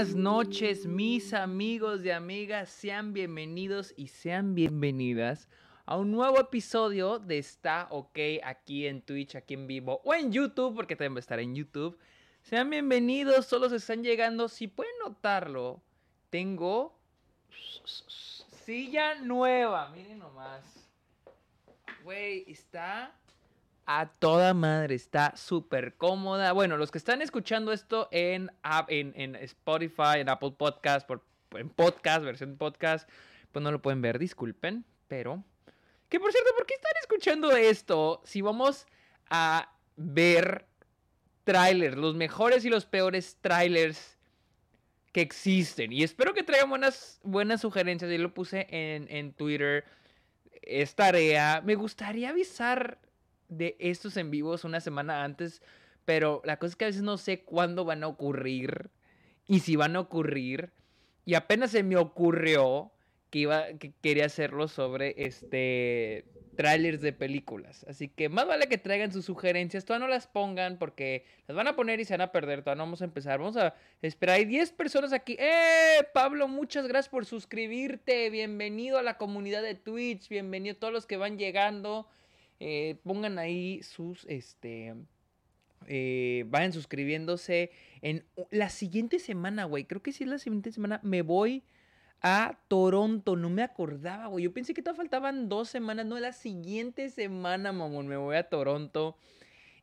buenas noches, mis amigos y amigas. Sean bienvenidos y sean bienvenidas a un nuevo episodio de Está OK aquí en Twitch, aquí en vivo o en YouTube, porque también va a estar en YouTube. Sean bienvenidos, solo se están llegando. Si pueden notarlo, tengo silla nueva. Miren nomás. Güey, está a toda madre, está súper cómoda. Bueno, los que están escuchando esto en, en, en Spotify, en Apple Podcast, por, en podcast, versión podcast, pues no lo pueden ver, disculpen, pero... Que por cierto, ¿por qué están escuchando esto si vamos a ver trailers, los mejores y los peores trailers que existen? Y espero que traigan buenas, buenas sugerencias. Yo lo puse en, en Twitter. Es tarea. Me gustaría avisar de estos en vivos una semana antes, pero la cosa es que a veces no sé cuándo van a ocurrir y si van a ocurrir. Y apenas se me ocurrió que iba que quería hacerlo sobre este trailers de películas. Así que más vale que traigan sus sugerencias, todavía no las pongan porque las van a poner y se van a perder, todavía no vamos a empezar. Vamos a esperar, hay 10 personas aquí. ¡Eh! Pablo, muchas gracias por suscribirte. Bienvenido a la comunidad de Twitch, bienvenido a todos los que van llegando. Eh, pongan ahí sus, este, eh, vayan suscribiéndose. En la siguiente semana, güey, creo que sí es la siguiente semana, me voy a Toronto. No me acordaba, güey. Yo pensé que todavía faltaban dos semanas. No, la siguiente semana, mamón, me voy a Toronto.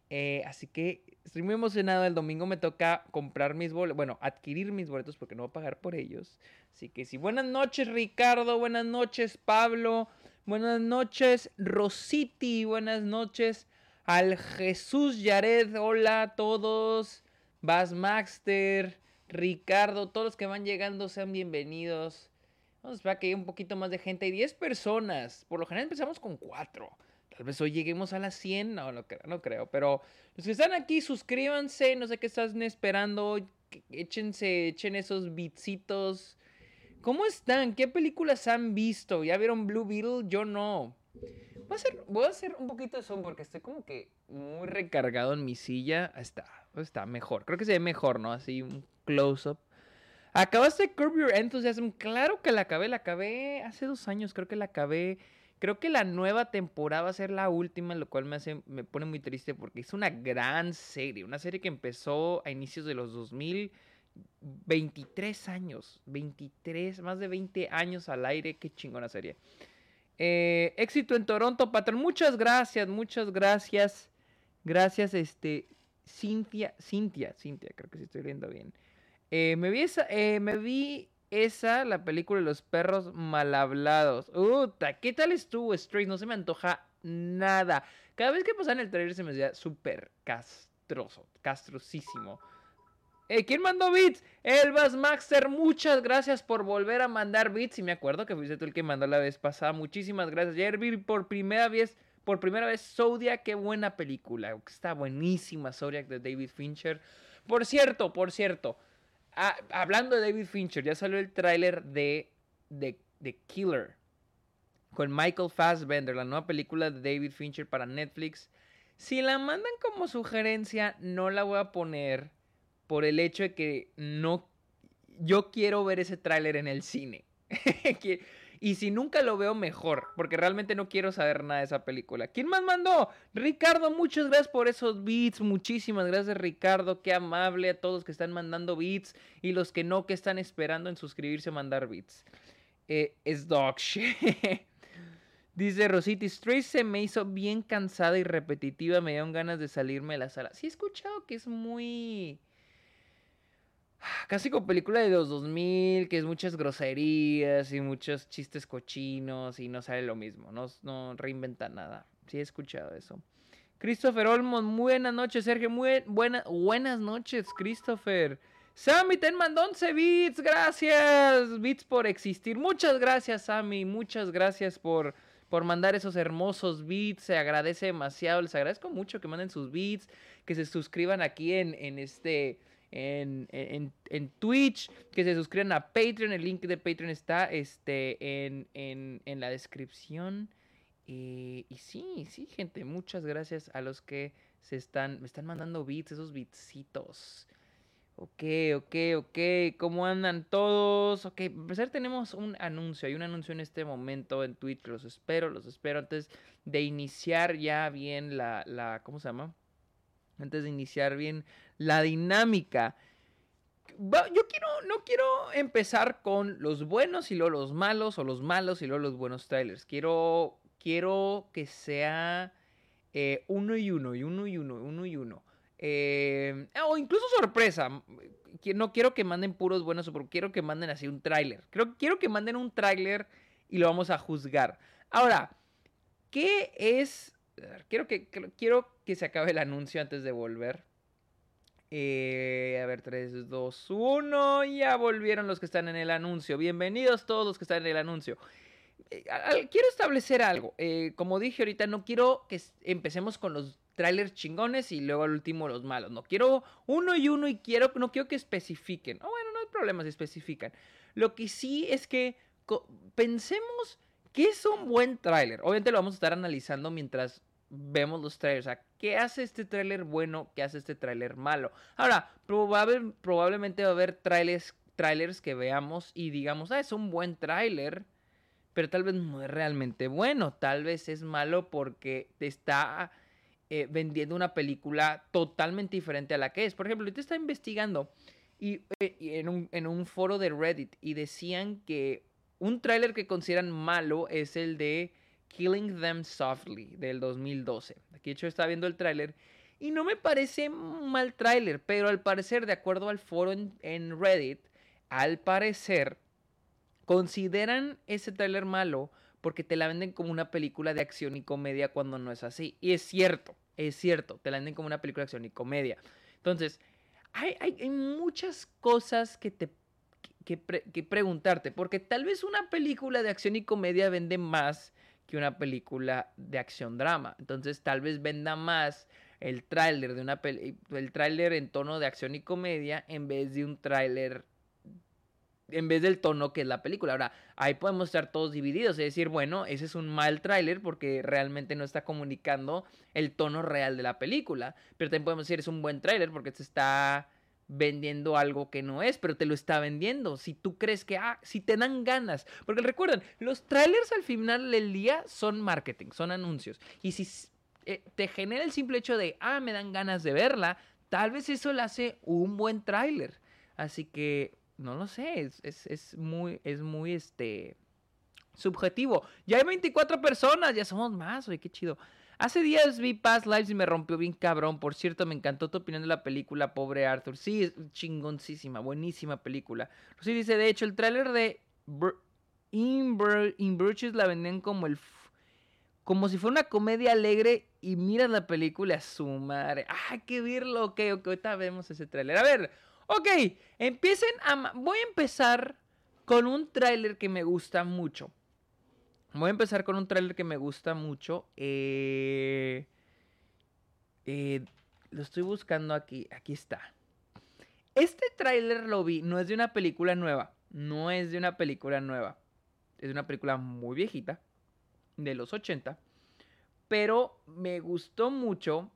Eh, así que estoy muy emocionado. El domingo me toca comprar mis boletos. Bueno, adquirir mis boletos porque no voy a pagar por ellos. Así que sí, buenas noches, Ricardo. Buenas noches, Pablo. Buenas noches, Rositi. Buenas noches, al Jesús Yared. Hola a todos. Bas Maxter, Ricardo, todos los que van llegando sean bienvenidos. Vamos a esperar que haya un poquito más de gente. Hay 10 personas. Por lo general empezamos con 4. Tal vez hoy lleguemos a las 100. No, no, no creo. Pero los que están aquí, suscríbanse. No sé qué están esperando. Échense, echen esos bitsitos ¿Cómo están? ¿Qué películas han visto? ¿Ya vieron Blue Beetle? Yo no. Voy a hacer, un poquito de zoom porque estoy como que muy recargado en mi silla. Está, está mejor. Creo que se ve mejor, ¿no? Así un close-up. ¿Acabaste Curb Your Enthusiasm? Claro que la acabé. La acabé hace dos años. Creo que la acabé. Creo que la nueva temporada va a ser la última, lo cual me, hace, me pone muy triste porque es una gran serie. Una serie que empezó a inicios de los 2000 23 años, 23, más de 20 años al aire, qué chingona serie. Eh, éxito en Toronto, patrón, muchas gracias, muchas gracias. Gracias, este, Cintia, Cintia, Cintia, creo que sí estoy leyendo bien. Eh, me, vi esa, eh, me vi esa, la película de los perros mal hablados. ¿qué tal estuvo Straight? No se me antoja nada. Cada vez que pasaba en el trailer se me hacía súper castroso, castrosísimo. Eh, ¿Quién mandó bits? Elvas Maxter, muchas gracias por volver a mandar bits. Y me acuerdo que fuiste tú el que mandó la vez pasada. Muchísimas gracias. Ayer por primera vez, por primera vez, Zodiac, qué buena película. Está buenísima Zodiac de David Fincher. Por cierto, por cierto, hablando de David Fincher, ya salió el tráiler de, de Killer con Michael Fassbender, la nueva película de David Fincher para Netflix. Si la mandan como sugerencia, no la voy a poner por el hecho de que no... Yo quiero ver ese tráiler en el cine. y si nunca lo veo, mejor. Porque realmente no quiero saber nada de esa película. ¿Quién más mandó? Ricardo, muchas gracias por esos beats. Muchísimas gracias, Ricardo. Qué amable a todos que están mandando beats. Y los que no, que están esperando en suscribirse a mandar beats. Eh, es dog Dice Rosita, Stray se me hizo bien cansada y repetitiva. Me dieron ganas de salirme de la sala. Sí he escuchado que es muy casi como película de los 2000, que es muchas groserías y muchos chistes cochinos y no sale lo mismo, no, no reinventa nada. Sí he escuchado eso. Christopher Olmos, buenas noches, Sergio, muy buena, buenas noches, Christopher. Sammy, ten mandó 11 bits, gracias, bits por existir. Muchas gracias, Sammy, muchas gracias por, por mandar esos hermosos beats. Se agradece demasiado, les agradezco mucho que manden sus beats, que se suscriban aquí en, en este en, en, Twitch, que se suscriban a Patreon. El link de Patreon está este, en, en la descripción. y sí, sí, gente, muchas gracias a los que se están, me están mandando beats, esos beatsitos. Ok, ok, ok. ¿Cómo andan todos? Ok, a empezar tenemos un anuncio. Hay un anuncio en este momento en Twitch. Los espero, los espero antes de iniciar ya bien la, la ¿cómo se llama? Antes de iniciar bien la dinámica. Yo quiero, no quiero empezar con los buenos y luego los malos, o los malos y luego los buenos trailers. Quiero, quiero que sea eh, uno y uno, y uno y uno, uno y uno. Eh, o incluso sorpresa. No quiero que manden puros buenos, pero quiero que manden así un tráiler. Quiero que manden un tráiler y lo vamos a juzgar. Ahora, ¿qué es? Quiero que, quiero que se acabe el anuncio antes de volver. Eh, a ver, 3, 2, 1. Ya volvieron los que están en el anuncio. Bienvenidos todos los que están en el anuncio. Eh, quiero establecer algo. como dije ahorita, no quiero que empecemos con los trailers chingones y luego al último los malos. No quiero uno y uno y quiero, no quiero que especifiquen. Oh, bueno, no hay problema si especifican. Lo que sí es que pensemos que es un buen tráiler. Obviamente lo vamos a estar analizando mientras vemos los trailers. O sea, ¿qué hace este tráiler bueno? ¿Qué hace este tráiler malo? Ahora, probablemente va a haber trailers, trailers que veamos y digamos, ah, es un buen tráiler. Pero tal vez no es realmente bueno. Tal vez es malo porque te está eh, vendiendo una película totalmente diferente a la que es. Por ejemplo, te está investigando y, eh, en, un, en, un, foro de Reddit y decían que un tráiler que consideran malo es el de Killing Them Softly del 2012. Aquí de hecho está viendo el tráiler y no me parece mal tráiler, pero al parecer, de acuerdo al foro en, Reddit, al parecer consideran ese tráiler malo porque te la venden como una película de acción y comedia cuando no es así. Y es cierto, es cierto, te la venden como una película de acción y comedia. Entonces, hay, hay, muchas cosas que te que, preguntarte, porque tal vez una película de acción y comedia vende más que una película de acción drama. Entonces, tal vez venda más el tráiler de una el tráiler en tono de acción y comedia en vez de un tráiler en vez del tono que es la película. Ahora, ahí podemos estar todos divididos, es decir, bueno, ese es un mal tráiler porque realmente no está comunicando el tono real de la película, pero también podemos decir es un buen tráiler porque se está vendiendo algo que no es, pero te lo está vendiendo. Si tú crees que, ah, si te dan ganas, porque recuerden, los trailers al final del día son marketing, son anuncios, y si eh, te genera el simple hecho de, ah, me dan ganas de verla, tal vez eso le hace un buen tráiler. Así que no lo sé, es, muy, es muy, este, subjetivo. Ya hay 24 personas, ya somos más, oye, qué chido. Hace días vi Past Lives y me rompió bien cabrón. Por cierto, me encantó tu opinión de la película, pobre Arthur. Sí, es chingoncísima, buenísima película. Sí, dice, de hecho, el tráiler de In, Bruches la venden como el... Como si fuera una comedia alegre y miras la película su madre. ¡Ah, qué verlo! Ok, ok, ahorita vemos ese tráiler. A ver, Ok, empiecen a... Voy a empezar con un tráiler que me gusta mucho. Voy a empezar con un tráiler que me gusta mucho. Eh, eh, lo estoy buscando aquí. Aquí está. Este tráiler lo vi. No es de una película nueva. No es de una película nueva. Es de una película muy viejita. De los 80. Pero me gustó mucho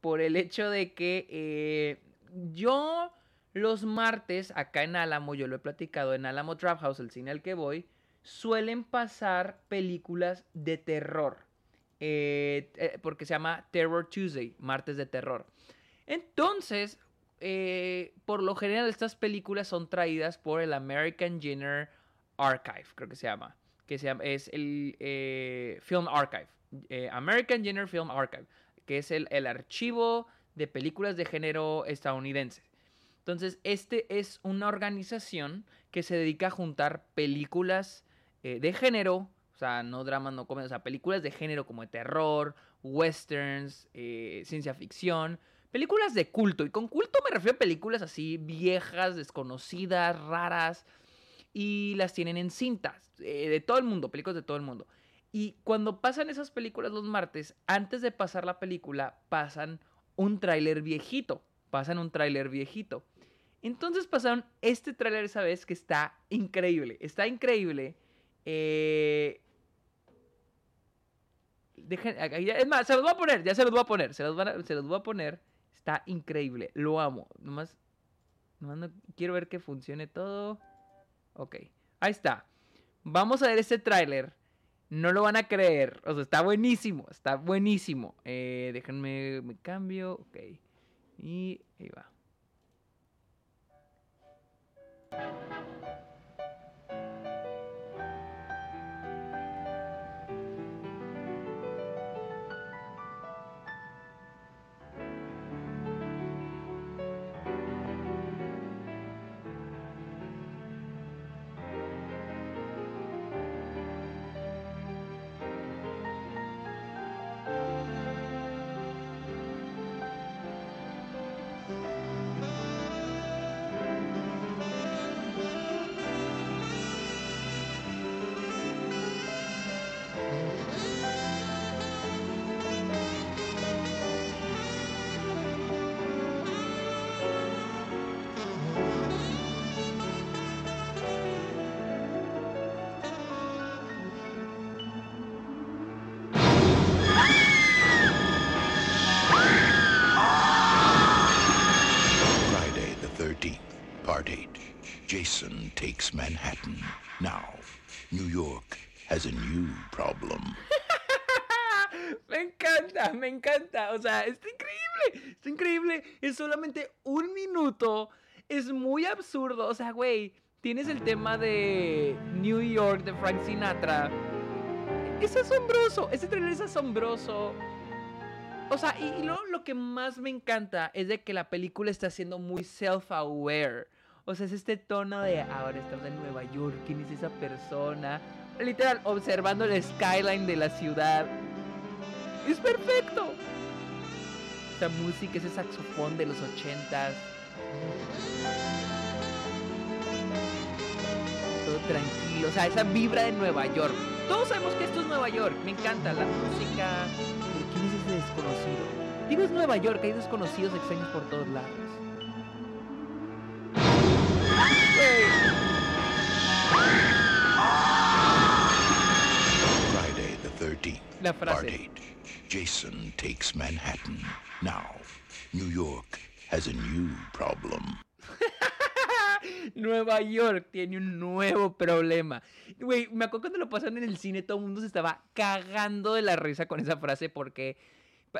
por el hecho de que eh, yo los martes, acá en Álamo, yo lo he platicado, en Álamo Trap House, el cine al que voy, suelen pasar películas de terror. Eh, eh, porque se llama Terror Tuesday, martes de terror. Entonces, eh, por lo general estas películas son traídas por el American Genre Archive, creo que se llama. Que se llama, es el Film Archive. American Genre Film Archive, que es el, el archivo de películas de género estadounidense. Entonces, este es una organización que se dedica a juntar películas eh, de género, o sea, no dramas, no comedias, o sea, películas de género como de terror, westerns, eh, ciencia ficción, películas de culto. Y con culto me refiero a películas así viejas, desconocidas, raras, y las tienen en cintas eh, de todo el mundo, películas de todo el mundo. Y cuando pasan esas películas los martes, antes de pasar la película, pasan un tráiler viejito. Pasan un tráiler viejito. Entonces pasaron este tráiler esa vez que está increíble. Está increíble. Eh... es más, se los voy a poner, ya se los voy a poner. Se los, voy a, poner. Está increíble. Lo amo. Nomás. quiero ver que funcione todo. Ok, ahí está. Vamos a ver este tráiler. No lo van a creer. O sea, está buenísimo. Está buenísimo. Eh, déjenme, me cambio. Ok. Y ahí va. Me encanta. O sea, está increíble. Está increíble. Es solamente un minuto. Es muy absurdo. O sea, güey, tienes el tema de New York de Frank Sinatra. Es asombroso. Ese trailer es asombroso. O sea, y, y lo, lo que más me encanta es de que la película está siendo muy self-aware. O sea, es este tono de ahora estamos en Nueva York, ¿quién es esa persona? Literal, observando el skyline de la ciudad. Es perfecto. Esa música, ese saxofón de los ochentas. Todo tranquilo, o sea, esa vibra de Nueva York. Todos sabemos que esto es Nueva York, me encanta la música. Pero ¿quién es ese desconocido? Digo, es Nueva York, hay desconocidos extraños por todos lados. Güey, Friday the 13th, La Part frase. 8. Jason takes Manhattan. Now, New York has a new problem. Nueva York tiene un nuevo problema. Güey, me acuerdo cuando lo pasaron en el cine, todo el mundo se estaba cagando de la risa con esa frase porque,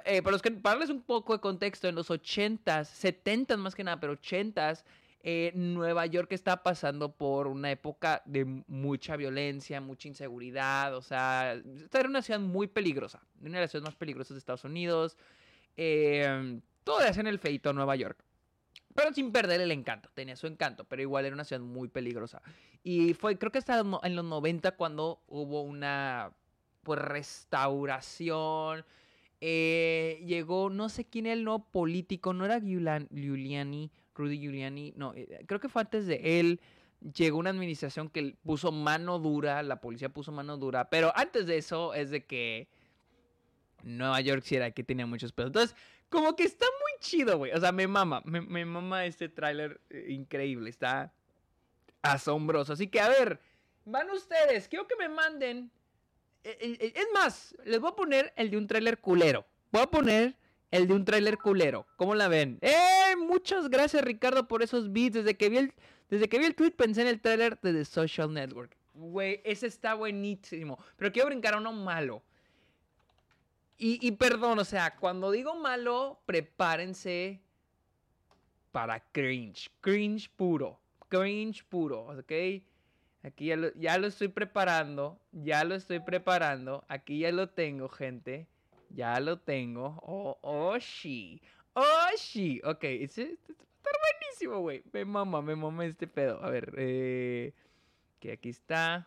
eh, para, los que, para darles un poco de contexto, en los 80s, 70s más que nada, pero 80s, eh, Nueva York está pasando por una época de mucha violencia, mucha inseguridad, o sea, esta era una ciudad muy peligrosa, una de las ciudades más peligrosas de Estados Unidos. Eh, todo le hacen el feito a Nueva York. Pero sin perder el encanto, tenía su encanto, pero igual era una ciudad muy peligrosa. Y fue, creo que hasta en los 90 cuando hubo una pues restauración. eh, llegó, no sé quién era el nuevo político, no era Giulian- Giuliani, Rudy Giuliani, no, eh, creo que fue antes de él. Llegó una administración que puso mano dura, la policía puso mano dura, pero antes de eso es de que Nueva York sí era que tenía muchos pedos. Entonces, como que está muy chido, güey. O sea, me mama, me, mama este tráiler eh, increíble. Está asombroso. Así que, a ver, van ustedes. Quiero que me manden. eh, Es más, les voy a poner el de un tráiler culero. Voy a poner el de un tráiler culero. ¿Cómo la ven? ¡Eh! Muchas gracias, Ricardo, por esos beats. Desde que vi el, desde que vi el tweet pensé en el tráiler de The Social Network. Güey, ese está buenísimo. Pero quiero brincar a uno malo. Y, y perdón, o sea, cuando digo malo, prepárense para cringe. Cringe puro. Cringe puro, ¿ok? Aquí ya lo, ya lo estoy preparando. Ya lo estoy preparando. Aquí ya lo tengo, gente. Ya lo tengo. Oh, oh, sí. Oh, sí. Ok, ese, estar buenísimo, güey. Me mama, me mama este pedo. A ver, eh... Que aquí está.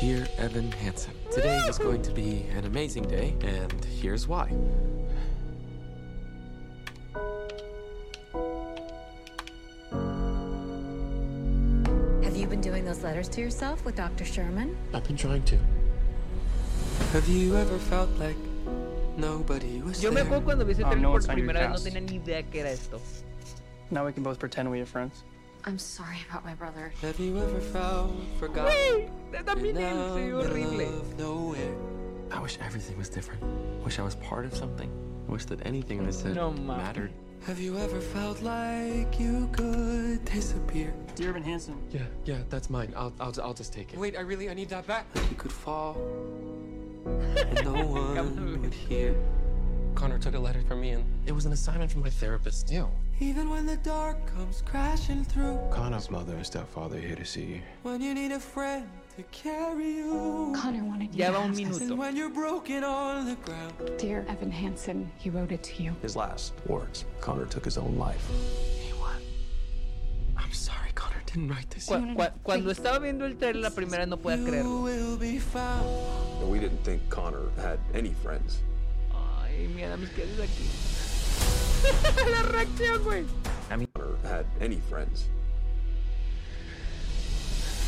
Dear Evan Hansen, today is going to be an amazing day, and here's why. Have you been doing those letters to yourself with Dr. Sherman? I've been trying to. Have you ever felt like nobody was Yo me there? acuerdo cuando vi ese Um, trailer no, por it's on your primera vez, no tenía ni idea que era esto. Now we can both pretend we are friends. I'm sorry about my brother. Have you ever felt forgotten? Güey, también él se vio horrible. nowhere? I wish everything was different. Wish I was part of something. Wish that anything I said No, mattered. Have you ever felt like you could disappear? Dear Evan Hansen. Yeah, yeah, that's mine. I'll, I'll, I'll just take it. Wait, I really, I need that back. You could fall, and no one would hear. Connor took a letter from me, and it was an assignment from my therapist. Ew. Even when the dark comes crashing through, Connor's mother and stepfather are here to see you. when you need a friend to carry you, Connor wanted you Ya to va un have this. minuto. when you're broken on the ground. Dear Evan Hansen, he wrote it to you. His last words Connor took his own life. Hey, what? I'm sorry, Connor didn't write this. Cu- cu- cuando estaba viendo el trailer la primera vez no podía creerlo. will be found. But we didn't think Connor had any friends. Ay, mi Adams, ¿qué haces aquí? la reacción, güey. I mean, Connor had any friends.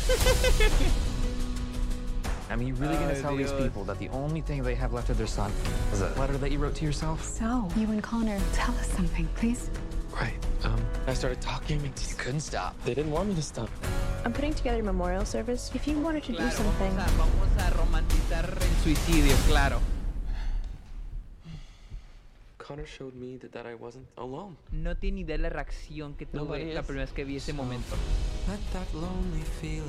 I mean, you really gonna Ay, tell these people that the only thing they have left of their son is a letter that you wrote to yourself? So, you and Connor, tell us something, please. Right. Um, I started talking. And You couldn't stop. They didn't want me to stop. I'm putting together a memorial service. If you wanted to do Claro, something, vamos a, vamos a romantizar el suicidio, claro. Connor showed me that, that I wasn't alone. No tiene idea de la reacción que tuve la primera vez que vi ese momento.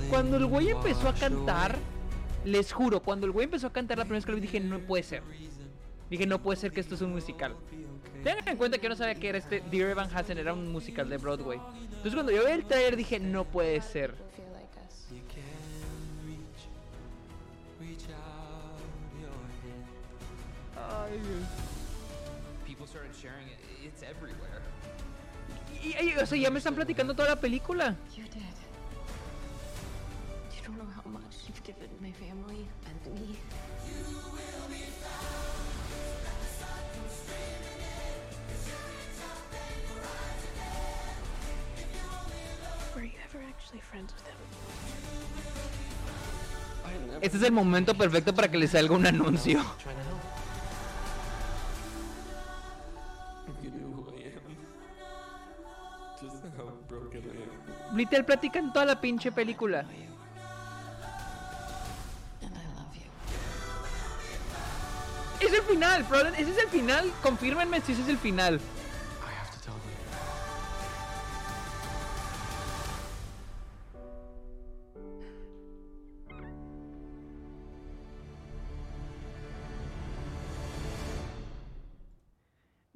Cuando el güey empezó a cantar, les juro, cuando el güey empezó a cantar la primera vez que lo vi, dije, no puede ser. Dije, no puede ser que esto es un musical. Tengan en cuenta que yo no sabía que era este Dear Evan Hansen era un musical de Broadway. Entonces cuando yo vi el trailer dije, no puede ser. feel like us. You can reach, reach out your hand. People started sharing it. It's everywhere. Y, y- o sea, ya me están platicando toda la película. You did. Actually friends with him? I never Este es el momento perfecto para que le salga un anuncio. Literal platican toda la pinche película. Es el final, probable- ese es el final. Confírmenme si ese es el final.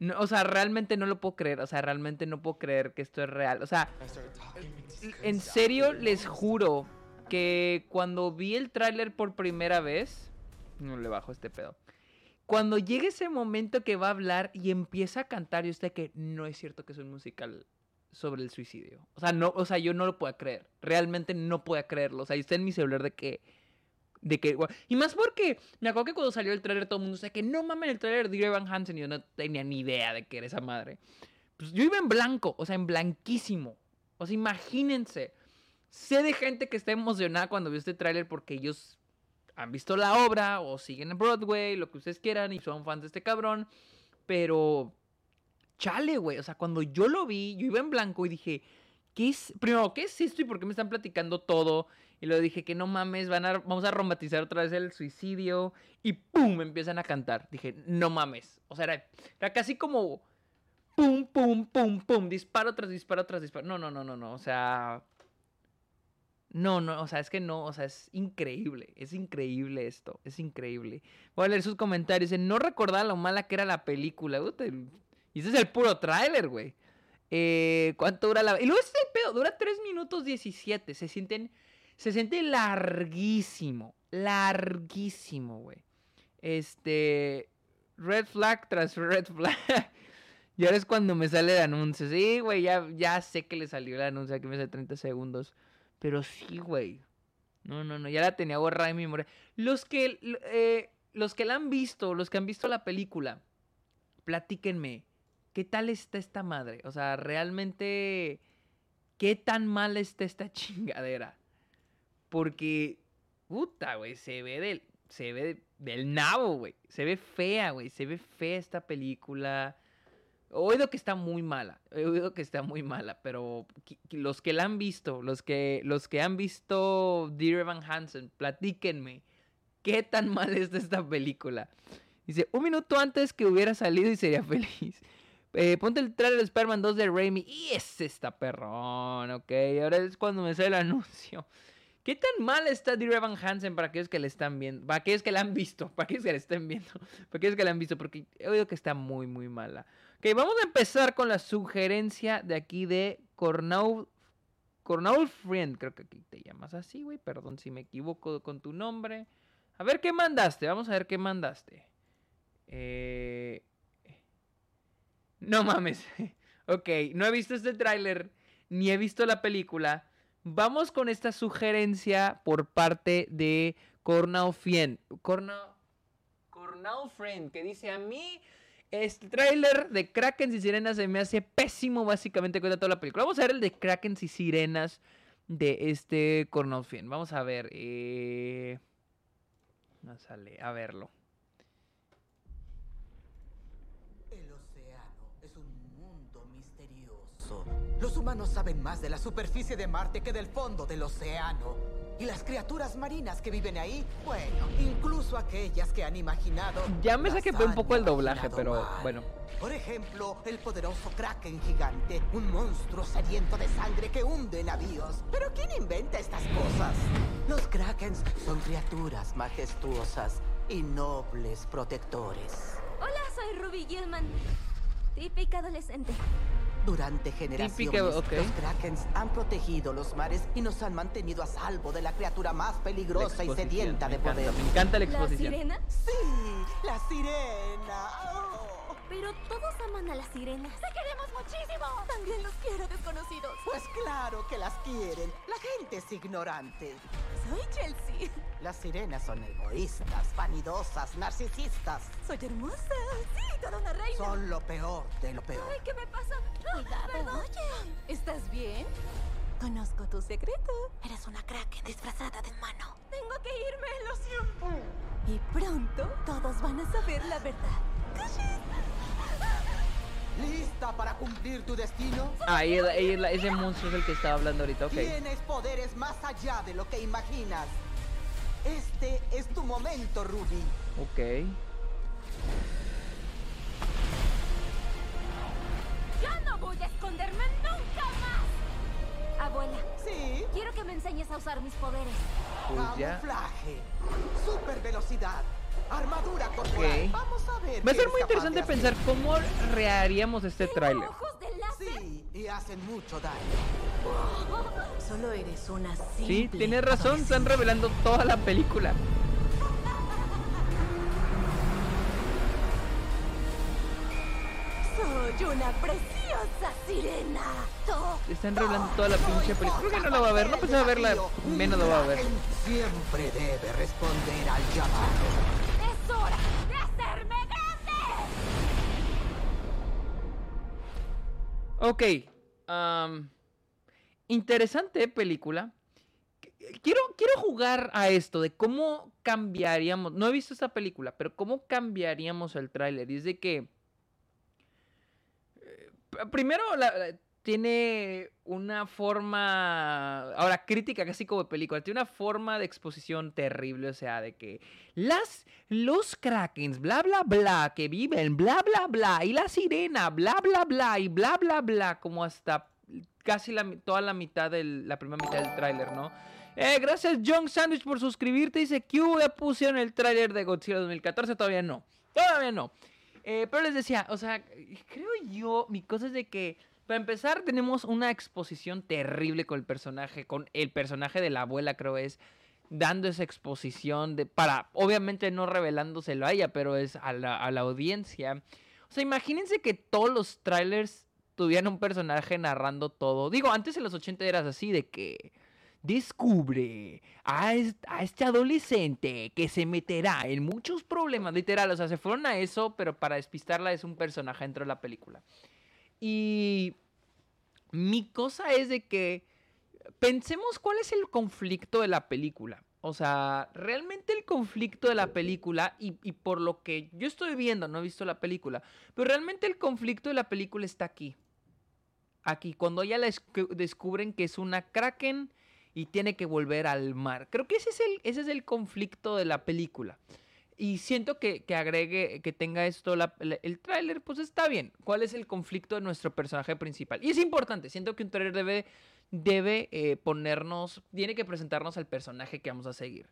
No, o sea, realmente no lo puedo creer. O sea, realmente no puedo creer que esto es real. O sea, en serio les juro que cuando vi el tráiler por primera vez... No le bajo este pedo. Cuando llega ese momento que va a hablar y empieza a cantar, yo sé que no es cierto que es un musical sobre el suicidio. O sea, no, o sea, yo no lo puedo creer. Realmente no puedo creerlo. O sea, está en mi celular de que de que y más porque me acuerdo que cuando salió el tráiler todo el mundo decía que no mames el tráiler de Evan Hansen y yo no tenía ni idea de que era esa madre. Pues yo iba en blanco, o sea, en blanquísimo. O sea, imagínense. Sé de gente que está emocionada cuando vio este tráiler porque ellos han visto la obra o siguen en Broadway, lo que ustedes quieran y son fans de este cabrón, pero chale, güey, o sea, cuando yo lo vi, yo iba en blanco y dije, ¿qué es? Primero, ¿qué es esto y por qué me están platicando todo? Y luego dije que no mames, van a, vamos a romantizar otra vez el suicidio. Y ¡pum! empiezan a cantar. Dije, no mames. O sea, era, era casi como pum, pum, pum, pum. Disparo tras disparo tras disparo. No, no, no, no, no. O sea. No, no, o sea, es que no, o sea, es increíble, es increíble esto, es increíble. Voy a leer sus comentarios, dice, no recordaba lo mala que era la película, y ese es el puro tráiler, güey. Eh, ¿Cuánto dura la...? Y luego ese pedo, dura 3 minutos 17, se sienten, se siente larguísimo, larguísimo, güey. Este, red flag tras red flag. Y ahora es cuando me sale el anuncio. Sí, güey, ya, ya sé que le salió el anuncio, aquí me sale 30 segundos. Pero sí, güey. No, no, no, ya la tenía borrada en mi memoria. Los que, eh, los que la han visto, los que han visto la película, platíquenme. ¿Qué tal está esta madre? O sea, realmente, ¿qué tan mal está esta chingadera? Porque, puta, güey, se ve del, se ve del nabo, güey. Se ve fea, güey. Se ve fea esta película. He oído que está muy mala. He oído que está muy mala. Pero los que la han visto, los que, los que han visto Dear Evan Hansen, platíquenme. ¿Qué tan mal está esta película? Dice, un minuto antes que hubiera salido y sería feliz. Eh, ponte el trailer de Spider-Man 2 de Raimi. Y ese está perrón, ok. Ahora es cuando me sale el anuncio. ¿Qué tan mal está Dear Evan Hansen para aquellos que le están viendo? Para aquellos que la han visto, para aquellos que la estén viendo, para aquellos que la han visto, porque he oído que está muy, muy mala. Ok, vamos a empezar con la sugerencia de aquí de Cornau, Friend, creo que aquí te llamas así, güey, perdón si me equivoco con tu nombre. A ver qué mandaste, vamos a ver qué mandaste. Eh... No mames. ok, no he visto este tráiler, ni he visto la película. Vamos con esta sugerencia por parte de Cornell Friend. Cornell, Friend, que dice a mí... Este tráiler de Krakens y Sirenas se me hace pésimo, básicamente, cuenta toda la película. Vamos a ver el de Krakens y Sirenas de este Cornell. Vamos a ver. Eh... No sale, a verlo. Los humanos saben más de la superficie de Marte que del fondo del océano. Y las criaturas marinas que viven ahí, bueno, incluso aquellas que han imaginado. Ya me saqué un poco el doblaje, pero bueno. Por ejemplo, el poderoso Kraken gigante, un monstruo sediento de sangre que hunde navíos. Pero ¿quién inventa estas cosas? Los Krakens son criaturas majestuosas y nobles protectores. Hola, soy Ruby Gilman, típica adolescente. Durante generaciones, los Krakens han protegido los mares y nos han mantenido a salvo de la criatura más peligrosa y sedienta de poder. Me encanta la exposición. ¿La sirena? Sí, la sirena. Pero todos aman a las sirenas. ¡Te queremos muchísimo! También los quiero desconocidos. Pues claro que las quieren. La gente es ignorante. Soy Chelsea. Las sirenas son egoístas, vanidosas, narcisistas. Soy hermosa. Sí, toda una reina. Son lo peor de lo peor. Ay, ¿qué me pasa? Cuidado. Perdón. Oye, ¿estás bien? Conozco tu secreto. Eres una kraken disfrazada de humano. Tengo que irme, lo siento. Y pronto todos van a saber la verdad. ¿Lista para cumplir tu destino? Ah, ella, ese monstruo es el que estaba hablando ahorita, ok. Tienes poderes más allá de lo que imaginas. Este es tu momento, Ruby. Ok. Yo no voy a esconderme nunca más. Abuela. Sí. Quiero que me enseñes a usar mis poderes. Pues ya. Camuflaje, super velocidad, armadura corporal. Ok. Vamos a ver. Va a ser muy interesante pensar cómo reharíamos este tráiler. Sí, y hacen mucho daño. Solo eres una simple Sí, tienes razón, están revelando toda la película. Soy una preciosa sirena. Están revelando toda la pinche película. Creo que no lo va a ver, no pensaba verla, menos lo va a ver. Siempre debe responder al llamado. Es hora de hacerme grande. Ok. interesante película. Quiero, quiero jugar a esto de cómo cambiaríamos. No he visto esta película, pero cómo cambiaríamos el tráiler. Y es de que. eh, primero, la- tiene una forma. Ahora, crítica casi como película. Tiene una forma de exposición terrible. O sea, de que. Las. Los Krakens, bla, bla, bla, que viven, bla, bla, bla. Y la sirena, bla, bla, bla. Y bla, bla, bla. Como hasta casi toda la mitad del, la primera mitad del tráiler, ¿no? Eh, gracias John Sandwich por suscribirte. Dice que ya pusieron el tráiler de Godzilla 2014. Todavía no. Todavía no. Eh, pero les decía, o sea, creo yo, mi cosa es de que, para empezar, tenemos una exposición terrible con el personaje, con el personaje de la abuela, creo es, dando esa exposición para, obviamente no revelándoselo a ella, pero es a la, a la audiencia. O sea, imagínense que todos los trailers tuvieran un personaje narrando todo. Digo, antes en los 80 eras así, de que descubre a, es- a este adolescente que se meterá en muchos problemas, literal, o sea, se fueron a eso, pero para despistarla es un personaje dentro de la película. Y mi cosa es de que pensemos cuál es el conflicto de la película. O sea, realmente el conflicto de la película, y, por lo que yo estoy viendo, no he visto la película, pero realmente el conflicto de la película está aquí. Aquí, cuando ella la escu- descubren que es una kraken y tiene que volver al mar. Creo que ese es el, ese es el conflicto de la película. Y siento que, que agregue, que tenga esto el tráiler, pues está bien. ¿Cuál es el conflicto de nuestro personaje principal? Y es importante, siento que un tráiler debe, debe eh, ponernos, tiene que presentarnos al personaje que vamos a seguir.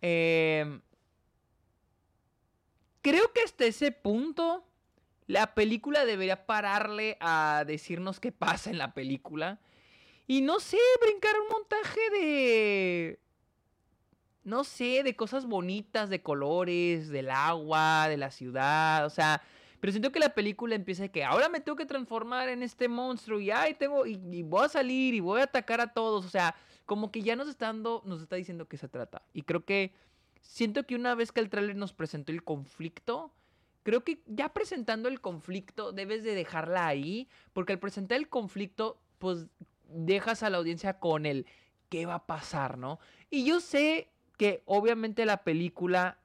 Em, creo que hasta ese punto la película debería pararle a decirnos qué pasa en la película. Y no sé, brincar un montaje de... No sé, de cosas bonitas, de colores, del agua, de la ciudad, o sea... Pero siento que la película empieza de que ahora me tengo que transformar en este monstruo y ay, tengo y, voy a salir y voy a atacar a todos, o sea, como que ya nos está dando, nos está diciendo qué se trata. Y creo que siento que una vez que el tráiler nos presentó el conflicto, creo que ya presentando el conflicto debes de dejarla ahí, porque al presentar el conflicto, pues dejas a la audiencia con el qué va a pasar, ¿no? Y yo sé que obviamente la película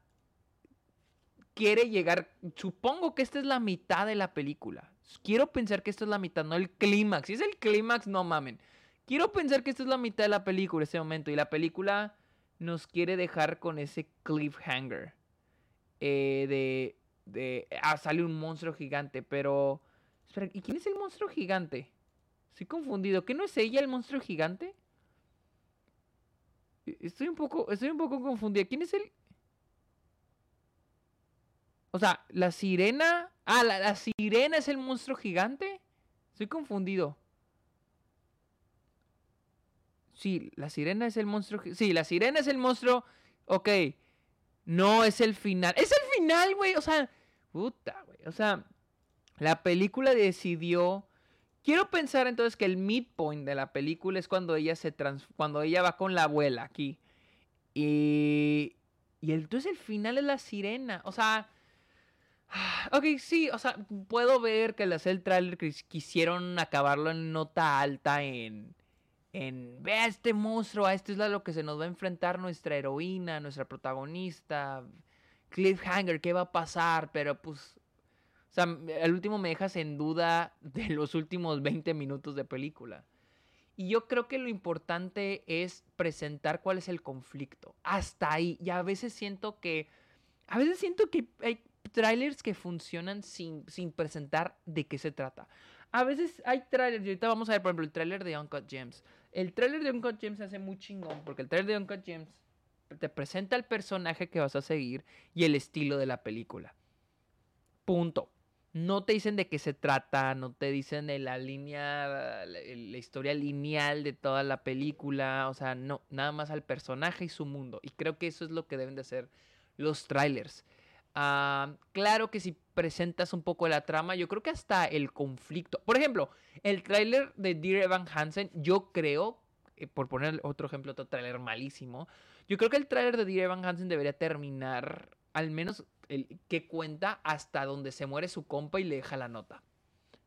quiere llegar, supongo que esta es la mitad de la película. Quiero pensar que esta es la mitad, no el clímax. Si es el clímax, no mamen. Quiero pensar que esta es la mitad de la película, ese momento. Y la película nos quiere dejar con ese cliffhanger. eh, de, de... Ah, sale un monstruo gigante, pero... ¿y quién es el monstruo gigante? Estoy confundido. ¿Qué no es ella el monstruo gigante? Estoy un poco, estoy un poco confundida. ¿Quién es el...? O sea, la sirena... Ah, la, la sirena es el monstruo gigante. Estoy confundido. Sí, la sirena es el monstruo. Sí, la sirena es el monstruo. Ok. No es el final. ¡Es el final, güey! O sea, puta, güey. O sea, la película decidió. Quiero pensar entonces que el midpoint de la película es cuando ella se trans... cuando ella va con la abuela aquí. Y. Y entonces el final es la sirena. O sea. Ok, sí, o sea, puedo ver que al hacer el tráiler quis- quisieron acabarlo en nota alta en... En, ve a este monstruo, a esto es lo que se nos va a enfrentar nuestra heroína, nuestra protagonista. Cliffhanger, ¿qué va a pasar? Pero pues... Sea, al último me dejas en duda de los últimos 20 minutos de película. Y yo creo que lo importante es presentar cuál es el conflicto. Hasta ahí. Y a veces siento que... A veces siento que hay trailers que funcionan sin, sin presentar de qué se trata. A veces hay trailers, y ahorita vamos a ver, por ejemplo, el trailer de Uncut Gems. El trailer de Uncut Gems se hace muy chingón, porque el trailer de Uncut Gems te presenta el personaje que vas a seguir y el estilo de la película. Punto. No te dicen de qué se trata, no te dicen de la línea, la, historia lineal de toda la película, o sea, no, nada más al personaje y su mundo. Y creo que eso es lo que deben de hacer los trailers. Ah, claro que si presentas un poco la trama, yo creo que hasta el conflicto. Por ejemplo, el tráiler de Dear Evan Hansen, yo creo, eh, por poner otro ejemplo, otro tráiler malísimo, yo creo que el tráiler de Dear Evan Hansen debería terminar, al menos el que cuenta hasta donde se muere su compa y le deja la nota.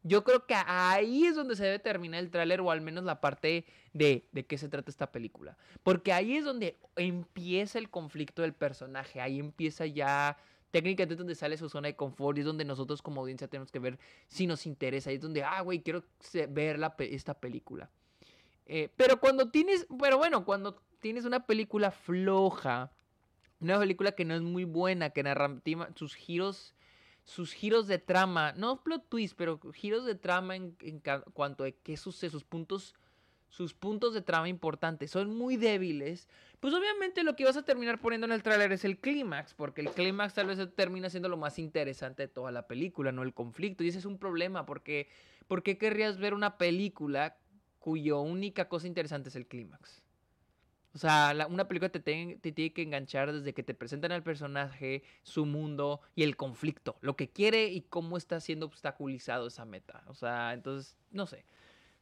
Yo creo que ahí es donde se debe terminar el tráiler o al menos la parte de, de qué se trata esta película. Porque ahí es donde empieza el conflicto del personaje, ahí empieza ya técnicamente es donde sale su zona de confort y es donde nosotros como audiencia tenemos que ver si nos interesa. Ahí es donde, ah, güey, quiero ver la esta película. Eh, pero cuando tienes, pero bueno, cuando tienes una película floja, una película que no es muy buena, que narrativa, sus giros, sus giros de trama, no plot twist, pero giros de trama en, cuanto a qué sucede, sus puntos, sus puntos de trama importantes son muy débiles, pues obviamente lo que vas a terminar poniendo en el tráiler es el clímax, porque el clímax tal vez termina siendo lo más interesante de toda la película, no el conflicto, y ese es un problema, porque ¿por qué querrías ver una película cuyo única cosa interesante es el clímax? O sea, una película te, tiene que enganchar desde que te presentan al personaje, su mundo y el conflicto, lo que quiere y cómo está siendo obstaculizado esa meta. O sea, entonces, no sé.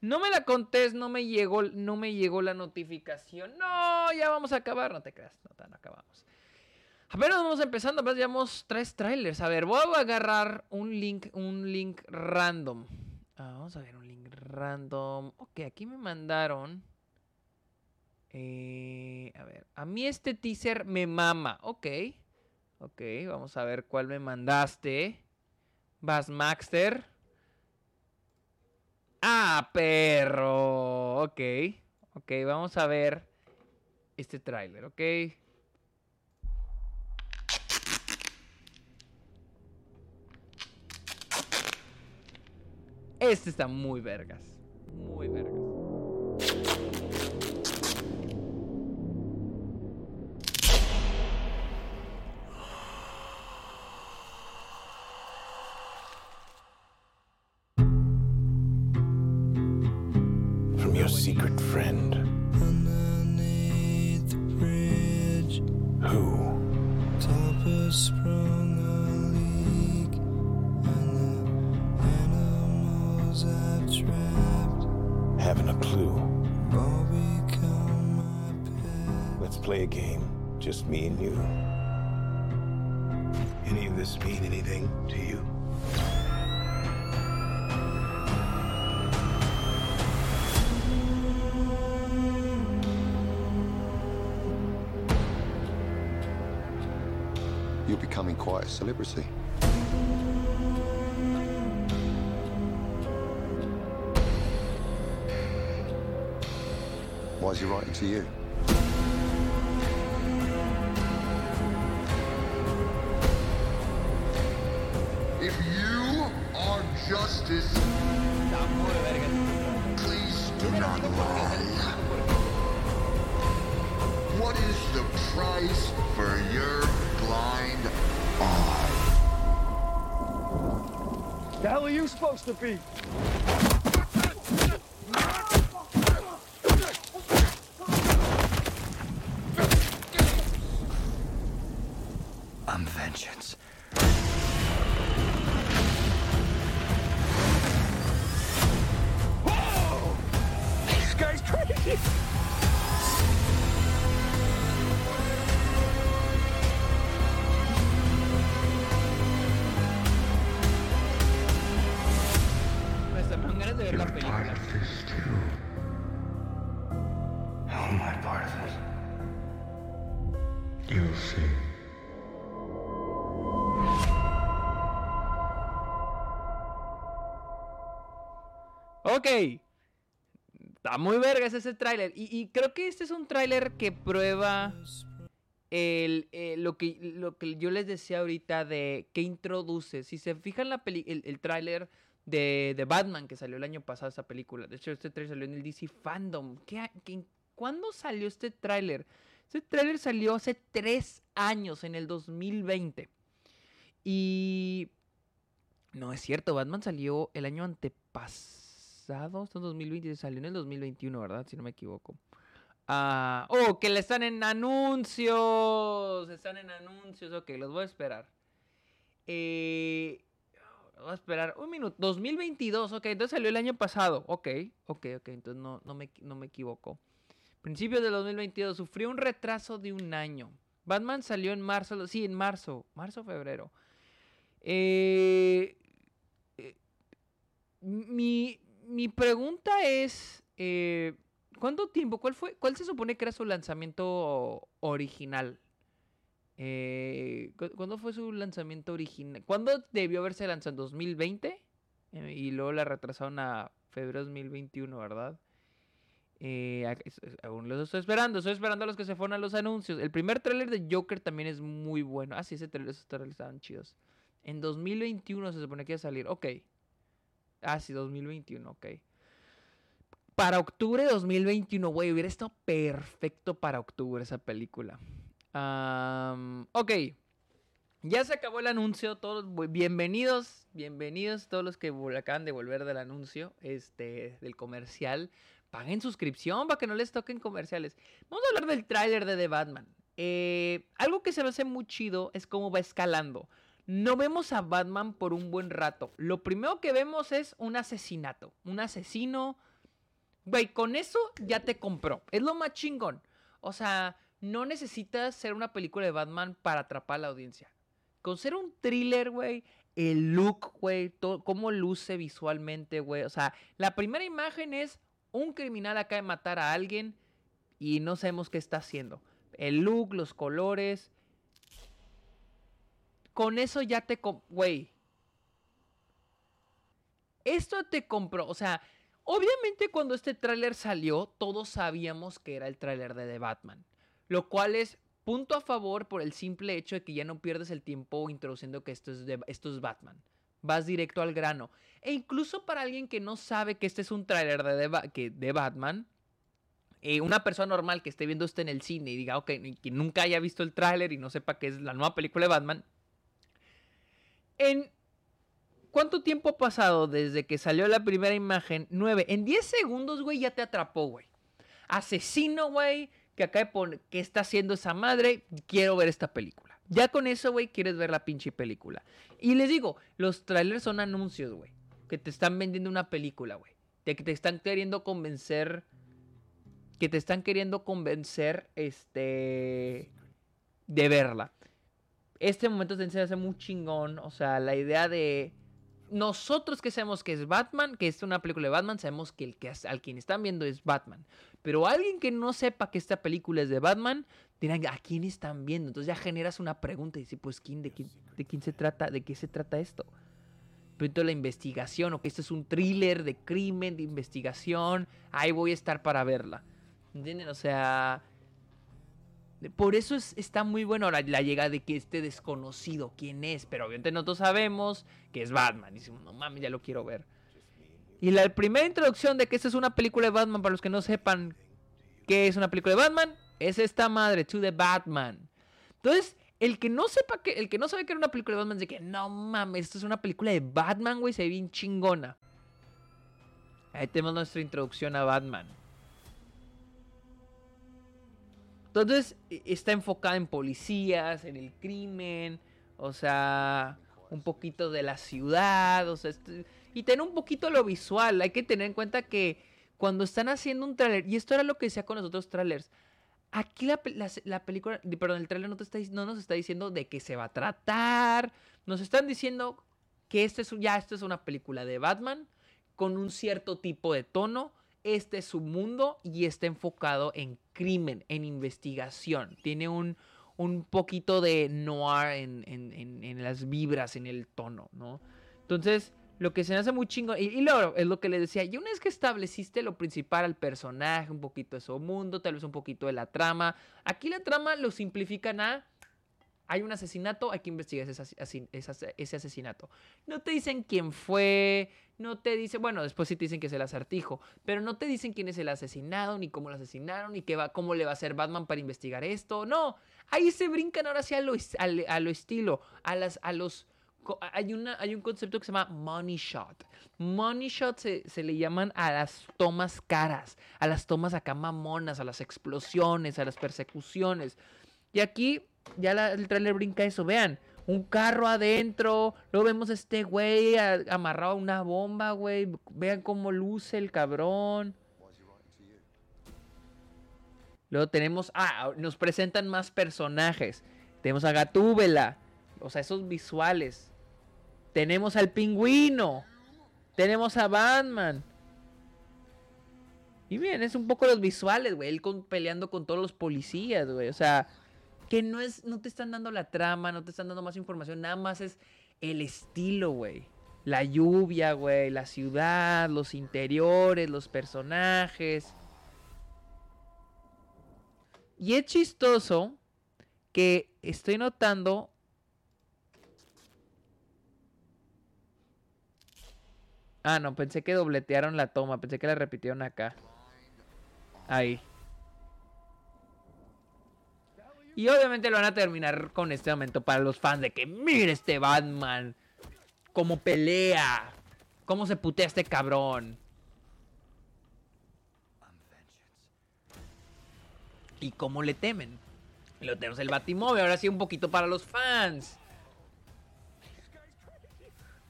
No me la contés, no me llegó, no me llegó la notificación. No, ya vamos a acabar, no te creas, no, tan acabamos. Apenas vamos empezando, apenas llevamos tres trailers. A ver, voy a agarrar un link, un link random. Ah, vamos a ver un link random. Ok, aquí me mandaron. Eh, a ver, a mí este teaser me mama. Ok, ok, vamos a ver cuál me mandaste. Bassmaster. Ah, perro. Ok, ok, vamos a ver este tráiler, ok. Este está muy vergas. Muy vergas. Me and you. Any of this mean anything to you? You're becoming quite a celebrity. Why is he writing to you? You see. Ok. Está muy vergas ese tráiler. Y, creo que este es un tráiler que prueba el, eh, lo, que, yo les decía ahorita de que introduce. Si se fijan la peli el, el tráiler de, de Batman que salió el año pasado, esa película. De hecho, este tráiler salió en el DC Fandom. ¿Qué, qué, ¿Cuándo salió este tráiler? Este tráiler salió hace tres años, en el 2020. Y... No es cierto, Batman salió el año antepasado, esto es 2020, salió en el 2021, ¿verdad? Si no me equivoco. Ah, oh, que le están en anuncios, están en anuncios, ok, los voy a esperar. Eh, voy a esperar un minuto, 2022, ok, entonces salió el año pasado, ok, ok, ok, entonces no, no, me, no me equivoco. Principios de 2022, sufrió un retraso de un año. Batman salió en marzo, sí, en marzo, marzo, febrero. Eh, eh, mi, mi, pregunta es, eh, ¿cuánto tiempo? ¿Cuál fue? ¿Cuál se supone que era su lanzamiento original? ¿Cuándo fue su lanzamiento original? ¿Cuándo debió haberse lanzado? ¿En 2020? y luego la retrasaron a febrero de 2021, ¿verdad? Eh, aún los estoy esperando, estoy esperando a los que se fueron a los anuncios. El primer tráiler de Joker también es muy bueno. Ah, sí, ese trailer, esos trailers estaban chidos. En 2021 se supone que iba a salir. Ok. Ah, sí, 2021, ok. Para octubre de 2021, güey, hubiera estado perfecto para octubre esa película. Um, ok. Ya se acabó el anuncio. Todos bienvenidos, bienvenidos todos los que acaban de volver del anuncio, este, del comercial. Paguen suscripción para que no les toquen comerciales. Vamos a hablar del tráiler de The Batman. Eh, algo que se me hace muy chido es cómo va escalando. No vemos a Batman por un buen rato. Lo primero que vemos es un asesinato. Un asesino. Güey, con eso ya te compró. Es lo más chingón. O sea, no necesitas ser una película de Batman para atrapar a la audiencia. Con ser un thriller, güey, el look, güey, cómo luce visualmente, güey. O sea, la primera imagen es un criminal acaba de matar a alguien y no sabemos qué está haciendo. El look, los colores. Con eso ya te... Güey. Esto te compró. O sea, obviamente cuando este tráiler salió, todos sabíamos que era el tráiler de The Batman. Lo cual es punto a favor por el simple hecho de que ya no pierdes el tiempo introduciendo que esto es, de, esto es Batman. Vas directo al grano. E incluso para alguien que no sabe que este es un tráiler de, de, Batman, eh, una persona normal que esté viendo esto en el cine y diga, ok, que nunca haya visto el tráiler y no sepa que es la nueva película de Batman, en ¿Cuánto tiempo ha pasado desde que salió la primera imagen? 9. En 10 segundos, güey, ya te atrapó, güey. Asesino, güey, que acá pone, ¿qué está haciendo esa madre? Quiero ver esta película. Ya con eso, güey, quieres ver la pinche película. Y les digo, los trailers son anuncios, güey. Que te están vendiendo una película, güey. De que te están queriendo convencer. Que te están queriendo convencer, este. De verla. Este momento se hace muy chingón. O sea, la idea de nosotros que sabemos que es Batman, que es una película de Batman, sabemos que el que al quien están viendo es Batman. Pero alguien que no sepa que esta película es de Batman, dirán, ¿a quién están viendo? Entonces ya generas una pregunta y dices, pues, ¿quién, de, quién, ¿de quién se trata? ¿De qué se trata esto? Pero la investigación, o que esto es un thriller de crimen, de investigación, ahí voy a estar para verla. ¿Entienden? O sea, por eso está muy bueno la, llegada de que este desconocido, quién es, pero obviamente nosotros sabemos que es Batman. Y decimos, no mames, ya lo quiero ver. Y la primera introducción de que esta es una película de Batman, para los que no sepan qué es una película de Batman, es esta madre, To the Batman. Entonces, el que no sepa que, el que no sabe que era una película de Batman, dice que no mames, esto es una película de Batman, güey, se ve bien chingona. Ahí tenemos nuestra introducción a Batman. Entonces e, está enfocada en policías, en el crimen, o sea, un poquito de la ciudad, o sea, y tener un poquito lo visual. Hay que tener en cuenta que cuando están haciendo un tráiler, y esto era lo que decía con los otros trailers, aquí la, película, perdón, el tráiler no, no nos está diciendo de qué se va a tratar, nos están diciendo que este es, ya esto es una película de Batman con un cierto tipo de tono este es su mundo y está enfocado en crimen, en investigación. Tiene un, un poquito de noir en, en, las vibras, en el tono, ¿no? Entonces, lo que se me hace muy chingo, y, y luego es lo que le decía, y una vez que estableciste lo principal al personaje, un poquito de su mundo, tal vez un poquito de la trama, aquí la trama lo simplifican a hay un asesinato, hay que investigar ese, asesinato. No te dicen quién fue, no te dicen, bueno, después sí te dicen que es el acertijo, pero no te dicen quién es el asesinado, ni cómo lo asesinaron, ni qué va, cómo le va a hacer Batman para investigar esto. No, ahí se brincan ahora sí a lo, estilo, a, las, a los... Hay, hay un concepto que se llama money shot. Money shot se, se, le llaman a las tomas caras, a las tomas acá mamonas, a las explosiones, a las persecuciones. Y aquí ya el trailer brinca eso. Vean, un carro adentro. Luego vemos a este güey amarrado a una bomba, güey. Vean cómo luce el cabrón. Luego tenemos. Ah, nos presentan más personajes. Tenemos a Gatúbela. O sea, esos visuales. Tenemos al pingüino. Tenemos a Batman. Y bien, es un poco los visuales, güey. Él peleando con todos los policías, güey. O sea, que no es, no te están dando la trama, no te están dando más información, nada más es el estilo, güey. La lluvia, güey, la ciudad, los interiores, los personajes. Y es chistoso que estoy notando Ah, no, pensé que dobletearon la toma, pensé que la repitieron acá. Ahí. Y obviamente lo van a terminar con este momento para los fans de que mire este Batman. Cómo pelea. Cómo se putea este cabrón. Y cómo le temen. lo tenemos el Batimóvil. Ahora sí un poquito para los fans.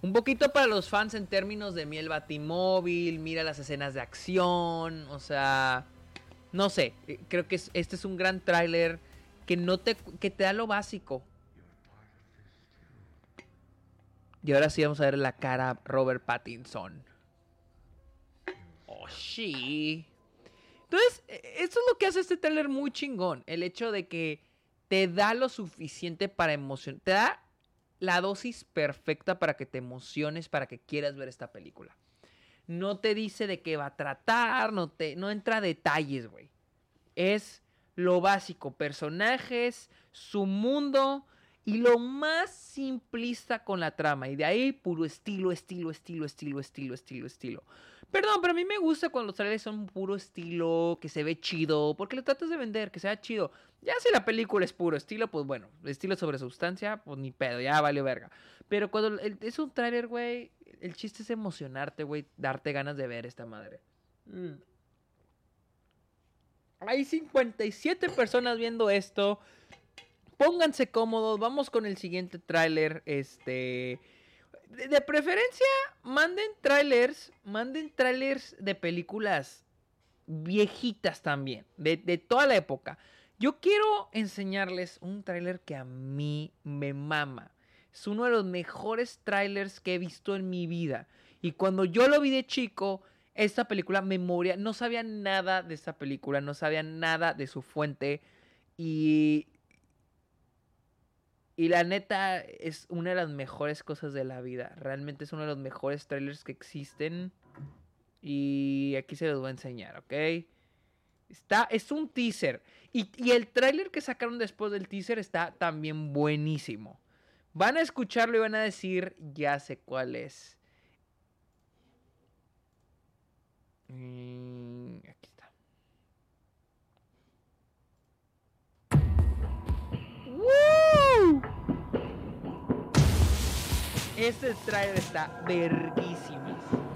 Un poquito para los fans en términos de miel Batimóvil. Mira las escenas de acción. O sea... No sé. Creo que este es un gran tráiler que no te, que te da lo básico. Y ahora sí vamos a ver la cara Robert Pattinson. Oh, sí. Entonces, eso es lo que hace este trailer muy chingón. El hecho de que te da lo suficiente para emocionar. Te da la dosis perfecta para que te emociones, para que quieras ver esta película. No te dice de qué va a tratar, no, te, no entra a detalles, güey. Es lo básico, personajes, su mundo y lo más simplista con la trama. Y de ahí puro estilo, estilo, estilo, estilo, estilo, estilo, estilo. Perdón, pero a mí me gusta cuando los trailers son puro estilo, que se ve chido, porque le tratas de vender, que sea chido. Ya si la película es puro estilo, pues bueno, estilo sobre sustancia, pues ni pedo, ya vale verga. Pero cuando es un trailer, güey, el chiste es emocionarte, güey, darte ganas de ver esta madre. Mm. Hay 57 personas viendo esto. Pónganse cómodos, vamos con el siguiente tráiler. Este. De, preferencia, manden trailers. Manden trailers de películas viejitas también. De, de toda la época. Yo quiero enseñarles un tráiler que a mí me mama. Es uno de los mejores trailers que he visto en mi vida. Y cuando yo lo vi de chico, esta película, memoria, no sabía nada de esta película, no sabía nada de su fuente. Y y la neta es una de las mejores cosas de la vida. Realmente es uno de los mejores trailers que existen. Y aquí se los voy a enseñar, ¿ok? Está, es un teaser. Y, y el trailer que sacaron después del teaser está también buenísimo. Van a escucharlo y van a decir, ya sé cuál es. Mm, aquí está. ¡Woo! Este trailer está verguísimo.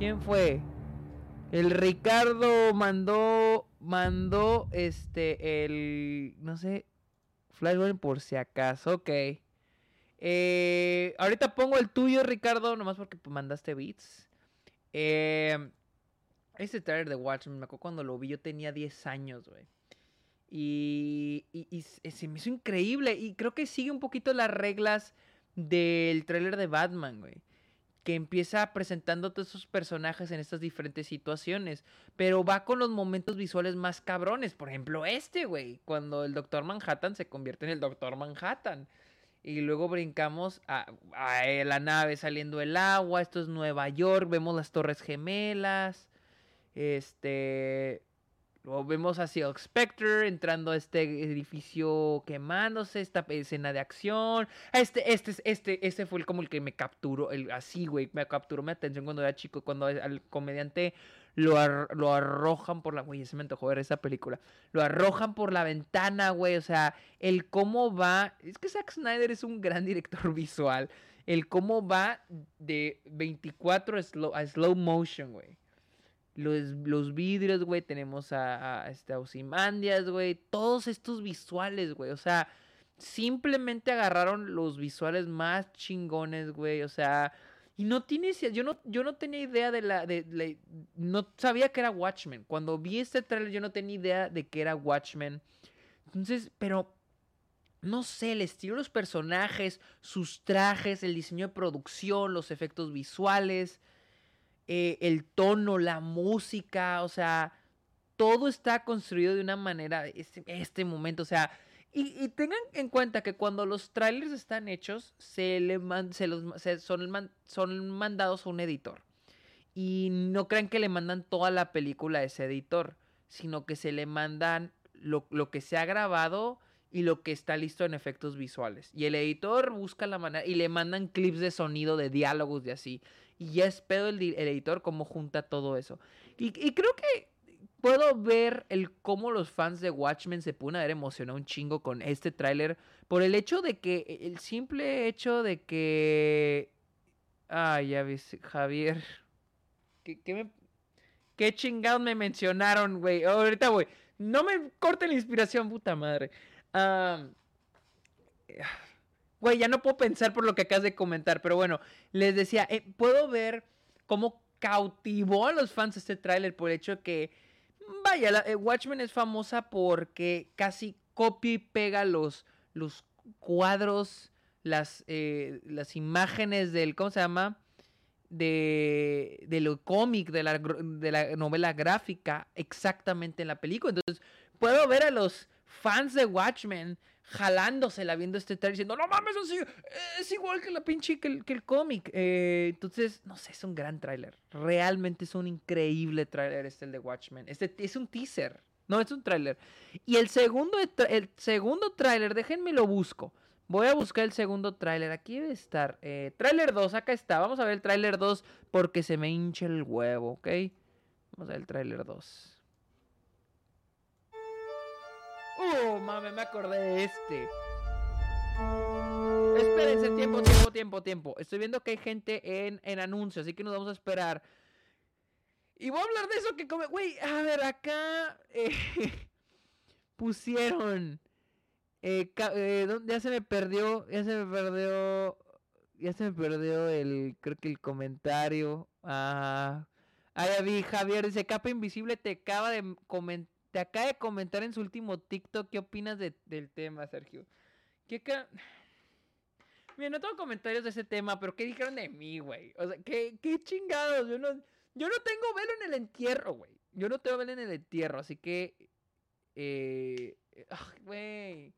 ¿Quién fue? El Ricardo mandó, mandó este, el, no sé, Flashpoint por si acaso, ok. Eh, ahorita pongo el tuyo, Ricardo, nomás porque mandaste beats. Eh, este trailer de Watchmen, me acuerdo cuando lo vi, yo tenía 10 años, güey. Y, y, y, se me hizo increíble. Y creo que sigue un poquito las reglas del tráiler de Batman, güey. Que empieza presentando todos esos personajes en estas diferentes situaciones. Pero va con los momentos visuales más cabrones. Por ejemplo, este, güey. Cuando el Doctor Manhattan se convierte en el Doctor Manhattan. Y luego brincamos a, a, la nave saliendo del agua. Esto es Nueva York. Vemos las Torres Gemelas. Este. Lo vemos a Silk Spectre entrando a este edificio quemándose, esta escena de acción. Este, este, este, este fue como el que me capturó, el, así, güey, me capturó mi atención cuando era chico, cuando al comediante lo, lo arrojan por la... Güey, se me antojó ver esa película. Lo arrojan por la ventana, güey, o sea, el cómo va... Es que Zack Snyder es un gran director visual. El cómo va de 24 slow, a slow motion, güey los, vidrios, güey, tenemos a, a, este, güey, todos estos visuales, güey, o sea, simplemente agarraron los visuales más chingones, güey. O sea, y no tiene, yo no, yo no tenía idea de la, de, no sabía que era Watchmen. Cuando vi este trailer yo no tenía idea de que era Watchmen. Entonces, pero no sé, el estilo de los personajes, sus trajes, el diseño de producción, los efectos visuales, eh, el tono, la música, o sea, todo está construido de una manera, este, este momento, o sea, y, tengan en cuenta que cuando los trailers están hechos, se, le se los, son, son mandados a un editor. Y no crean que le mandan toda la película a ese editor, sino que se le mandan lo, lo que se ha grabado y lo que está listo en efectos visuales. Y el editor busca la manera y le mandan clips de sonido, de diálogos, de así. Y ya es pedo el, editor cómo junta todo eso. Y, creo que puedo ver el cómo los fans de Watchmen se pueden haber emocionado un chingo con este tráiler por el hecho de que el simple hecho de que ay ya ves Javier ¿qué, qué chingados me mencionaron güey ahorita güey no me corte la inspiración puta madre güey ya no puedo pensar por lo que acabas de comentar pero bueno les decía eh, puedo ver cómo cautivó a los fans este tráiler por el hecho de que vaya, eh, Watchmen es famosa porque casi copia y pega los, los cuadros, las, eh, las imágenes del, ¿cómo se llama? De, de lo cómic, de la, de la novela gráfica, exactamente en la película. Entonces, puedo ver a los fans de Watchmen jalándosela viendo este trailer diciendo, no mames, es igual que la pinche que el, el cómic. Eh, entonces, no sé, es un gran tráiler. Realmente es un increíble tráiler este el de Watchmen. Este es un teaser. No, es un tráiler. Y el segundo, el segundo tráiler, déjenme lo busco. Voy a buscar el segundo tráiler. Aquí debe estar. Eh, tráiler 2, acá está. Vamos a ver el tráiler 2 porque se me hincha el huevo, ¿ok? Vamos a ver el tráiler 2. ¡Oh, mame! Me acordé de este. Espérense, tiempo, tiempo, tiempo, tiempo. Estoy viendo que hay gente en, en anuncios, así que nos vamos a esperar. Y voy a hablar de eso que come. Güey, a ver, acá eh, pusieron. Eh, eh, ya se me perdió. Ya se me perdió. Ya se me perdió el. Creo que el comentario. Ah. Ahí vi, Javier dice: Capa Invisible te acaba de comentar te acaba de comentar en su último TikTok qué opinas del tema, Sergio. ¿Qué Mira, no tengo comentarios de ese tema, pero ¿qué dijeron de mí, güey? O sea, ¿qué, qué chingados? Yo no, yo no tengo velo en el entierro, güey. Yo no tengo velo en el entierro, así que... Eh... Güey.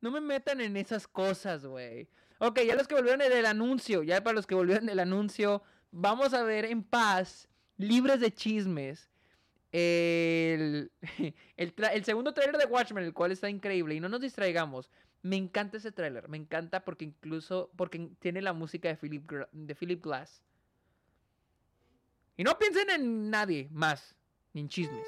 No me metan en esas cosas, güey. Ok, ya los que volvieron del anuncio, ya para los que volvieron del anuncio, vamos a ver en paz, libres de chismes, el, el, segundo trailer de Watchmen, el cual está increíble. Y no nos distraigamos. Me encanta ese trailer. Me encanta porque incluso porque tiene la música de Philip, de Philip Glass. Y no piensen en nadie más. Ni en chismes.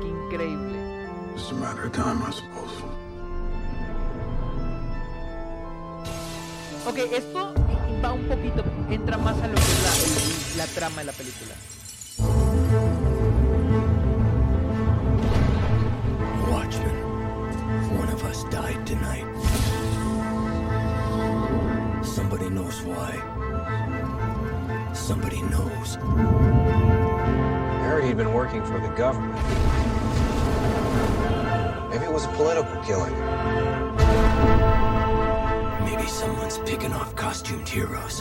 Qué increíble. Ok, esto va un poquito, entra más a lo que es la, la trama de la película. Watchman, one of us died tonight. Somebody knows why. Somebody knows. Harry had been working for the government. Maybe it was a political killing. Maybe someone's picking off costumed heroes.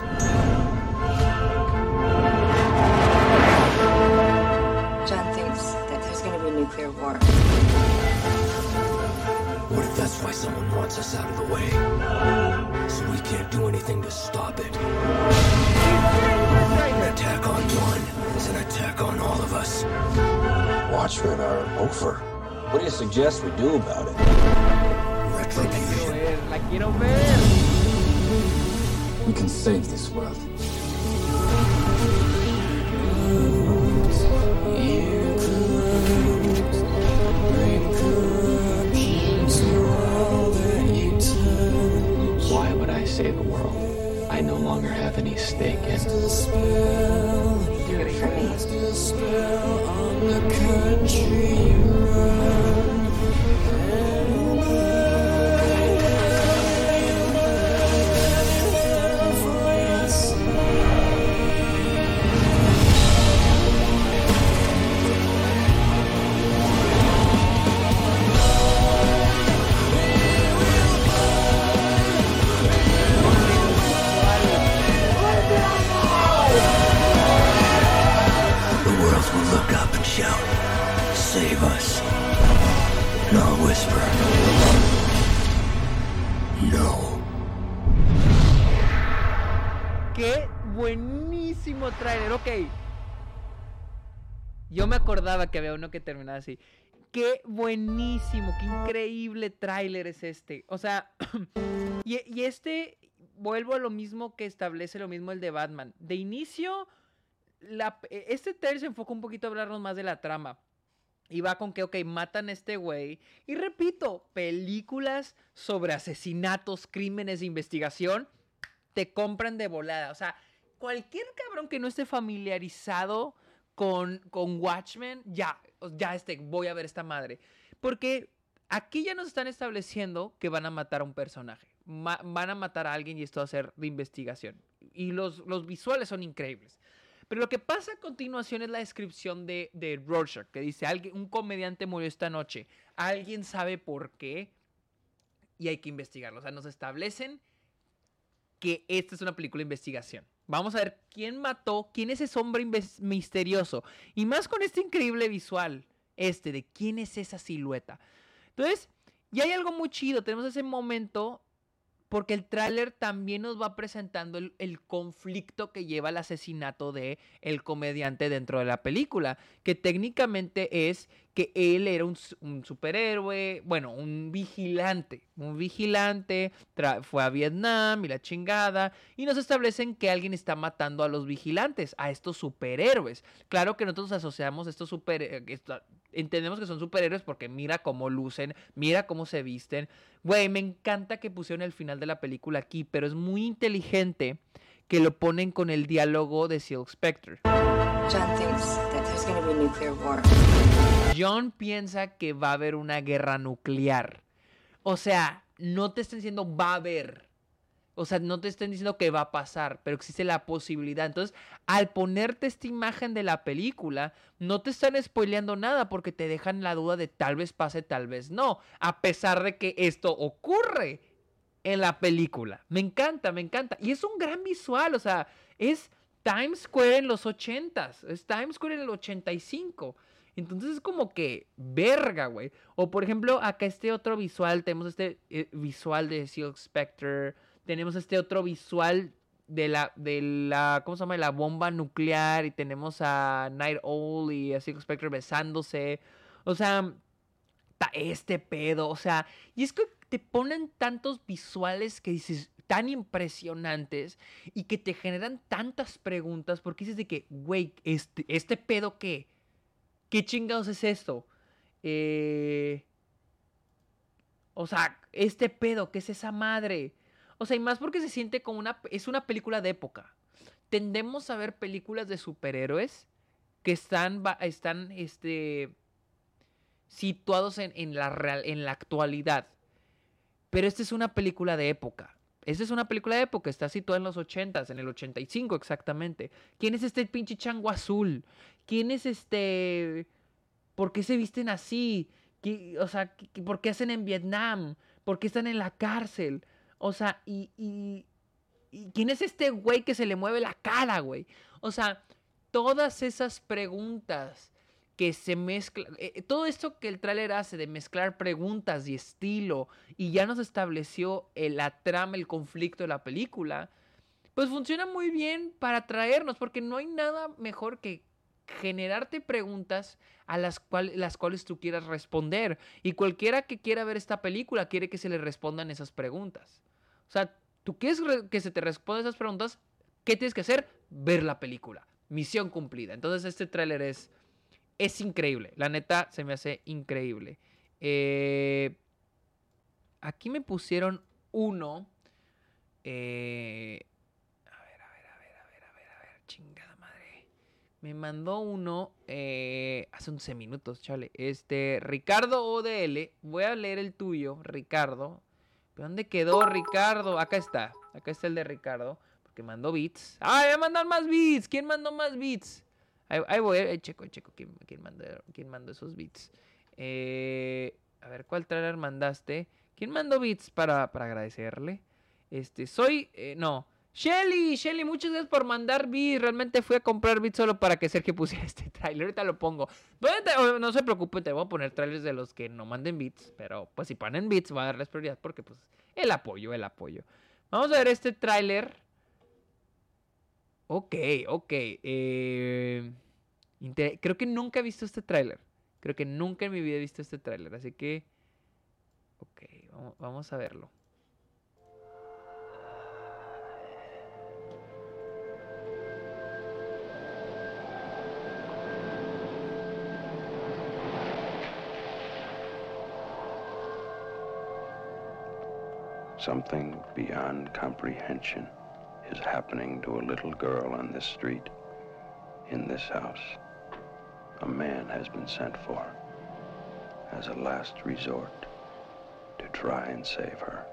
John thinks that there's gonna be a nuclear war. What if that's why someone wants us out of the way? So we can't do anything to stop it. An attack on one is an attack on all of us. Watchmen are over. What do you suggest we do about it? Retribution. La quiero ver. We can save this world. Why would I save the world? I no longer have any stake in. The acordaba que había uno que terminaba así. Qué buenísimo, qué increíble tráiler es este. O sea, y, y este, vuelvo a lo mismo que establece lo mismo el de Batman. De inicio, la, este trailer se enfoca un poquito a hablarnos más de la trama. Y va con que, ok, matan a este güey. Y repito, películas sobre asesinatos, crímenes de investigación, te compran de volada. O sea, cualquier cabrón que no esté familiarizado con, con Watchmen, ya, ya este, voy a ver esta madre. Porque aquí ya nos están estableciendo que van a matar a un personaje. Van a matar a alguien y esto va a ser de investigación. Y los, los visuales son increíbles. Pero lo que pasa a continuación es la descripción de, de Rorschach, que dice, alguien, un comediante murió esta noche. Alguien sabe por qué y hay que investigarlo. O sea, nos establecen que esta es una película de investigación. Vamos a ver quién mató, quién es ese hombre misterioso. Y más con este increíble visual, este, de quién es esa silueta. Entonces, ya hay algo muy chido. Tenemos ese momento porque el tráiler también nos va presentando el, el, conflicto que lleva al asesinato de el comediante dentro de la película, que técnicamente es que él era un, superhéroe, bueno, un vigilante, un vigilante, fue a Vietnam y la chingada, y nos establecen que alguien está matando a los vigilantes, a estos superhéroes. Claro que nosotros asociamos estos super... entendemos que son superhéroes porque mira cómo lucen, mira cómo se visten. Güey, me encanta que pusieron el final de la película aquí, pero es muy inteligente que lo ponen con el diálogo de Silk Spectre. John thinks that there's going to be a nuclear war. John piensa que va a haber una guerra nuclear. O sea, no te están diciendo va a haber. O sea, no te están diciendo que va a pasar, pero existe la posibilidad. Entonces, al ponerte esta imagen de la película, no te están spoileando nada porque te dejan la duda de tal vez pase, tal vez no. A pesar de que esto ocurre en la película. Me encanta, me encanta. Y es un gran visual, o sea, es Times Square en los 80s, es Times Square en el 85. Entonces es como que verga, güey. O por ejemplo, acá este otro visual, tenemos este eh, visual de Silk Spectre, tenemos este otro visual de la, de la, ¿cómo se llama? La bomba nuclear y tenemos a Night Owl y a Silk Spectre besándose. O sea, este pedo, o sea, y es que te ponen tantos visuales que dices, tan impresionantes y que te generan tantas preguntas porque dices de que, güey, este, este pedo qué? ¿Qué chingados es esto? Eh... O sea, este pedo, ¿qué es esa madre? O sea, y más porque se siente como una... Es una película de época. Tendemos a ver películas de superhéroes que están, están este, situados en, en, la real, en la actualidad. Pero esta es una película de época. Esta es una película de época, está situada en los 80s, en el 85 exactamente. ¿Quién es este pinche chango azul? ¿Quién es este... ¿Por qué se visten así? ¿Qué, o sea, ¿por qué hacen en Vietnam? ¿Por qué están en la cárcel? O sea, y, y, ¿quién es este güey que se le mueve la cara, güey? O sea, todas esas preguntas que se mezcla, eh, todo esto que el tráiler hace de mezclar preguntas y estilo y ya nos estableció el, la trama, el conflicto de la película, pues funciona muy bien para atraernos porque no hay nada mejor que generarte preguntas a las, las cuales tú quieras responder y cualquiera que quiera ver esta película quiere que se le respondan esas preguntas. O sea, tú quieres que se te respondan esas preguntas, ¿qué tienes que hacer? Ver la película. Misión cumplida. Entonces este tráiler es es increíble. La neta se me hace increíble. Eh, aquí me pusieron uno. Eh, chingada madre. Me mandó uno eh, hace 11 minutos, chale. Este, Ricardo ODL. Voy a leer el tuyo, Ricardo. ¿Pero dónde quedó Ricardo? Acá está. Acá está el de Ricardo. Porque mandó beats. ¡Ah, voy a mandar más beats! ¿Quién mandó más beats? Ahí, voy, checo, checo. ¿Quién, quién, mandó, quién mandó esos beats? Eh, a ver, ¿cuál trailer mandaste? ¿Quién mandó beats para, para agradecerle? Este, soy. eh, no. Shelly, Shelly, muchas gracias por mandar beats. Realmente fui a comprar beats solo para que Sergio pusiera este trailer. Ahorita lo pongo. ¿Dónde te- oh, no se preocupe, te voy a poner trailers de los que no manden beats. Pero pues si ponen beats, voy a darles prioridad porque pues el apoyo, el apoyo. Vamos a ver este tráiler. Ok, ok. eh, Creo que nunca he visto este tráiler. Creo que nunca en mi vida he visto este tráiler. Así que... Ok, vamos a verlo. Something beyond comprehension is happening to a little girl on this street, in this house. A man has been sent for as a last resort to try and save her.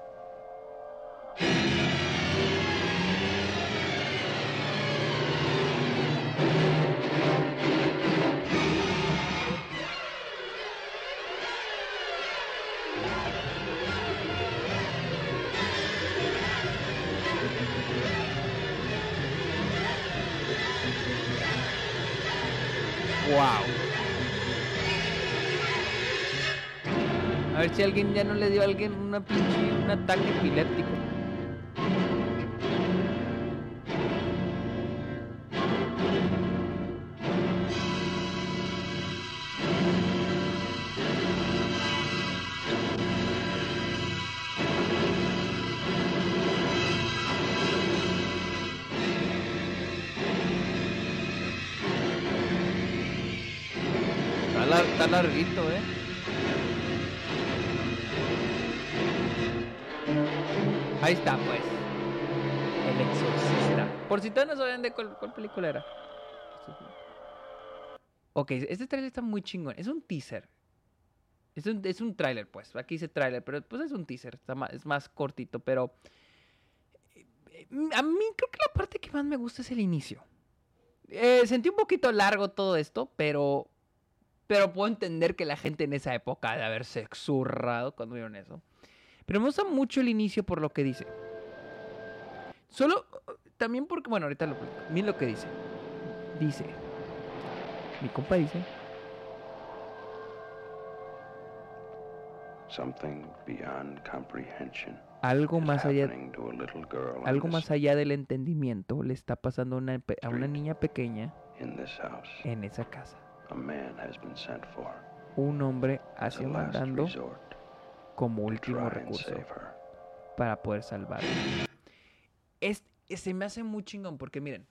Si alguien ya no le dio a alguien una pinche, un ataque epiléptico. Está, lar- está larguito, eh. Ahí está, pues. El exorcista. Por si todavía no saben de cuál, película era. Ok, este trailer está muy chingón. Es un teaser. Es un, es un tráiler, pues. Aquí dice tráiler, pero pues es un teaser. Es más cortito, pero... eh, A mí creo que la parte que más me gusta es el inicio. Eh, sentí un poquito largo todo esto, pero... Pero puedo entender que la gente en esa época de haberse exurrado cuando vieron eso. Pero me gusta mucho el inicio por lo que dice. Solo, también porque, bueno, ahorita lo platico. Miren lo que dice. Dice, mi compa dice, Something beyond comprehension algo más allá, algo más allá del entendimiento le está pasando a una, a una niña pequeña en esa casa. Un hombre as a hacia last mandando como último recurso para poder salvarla. Es, se me hace muy chingón porque miren,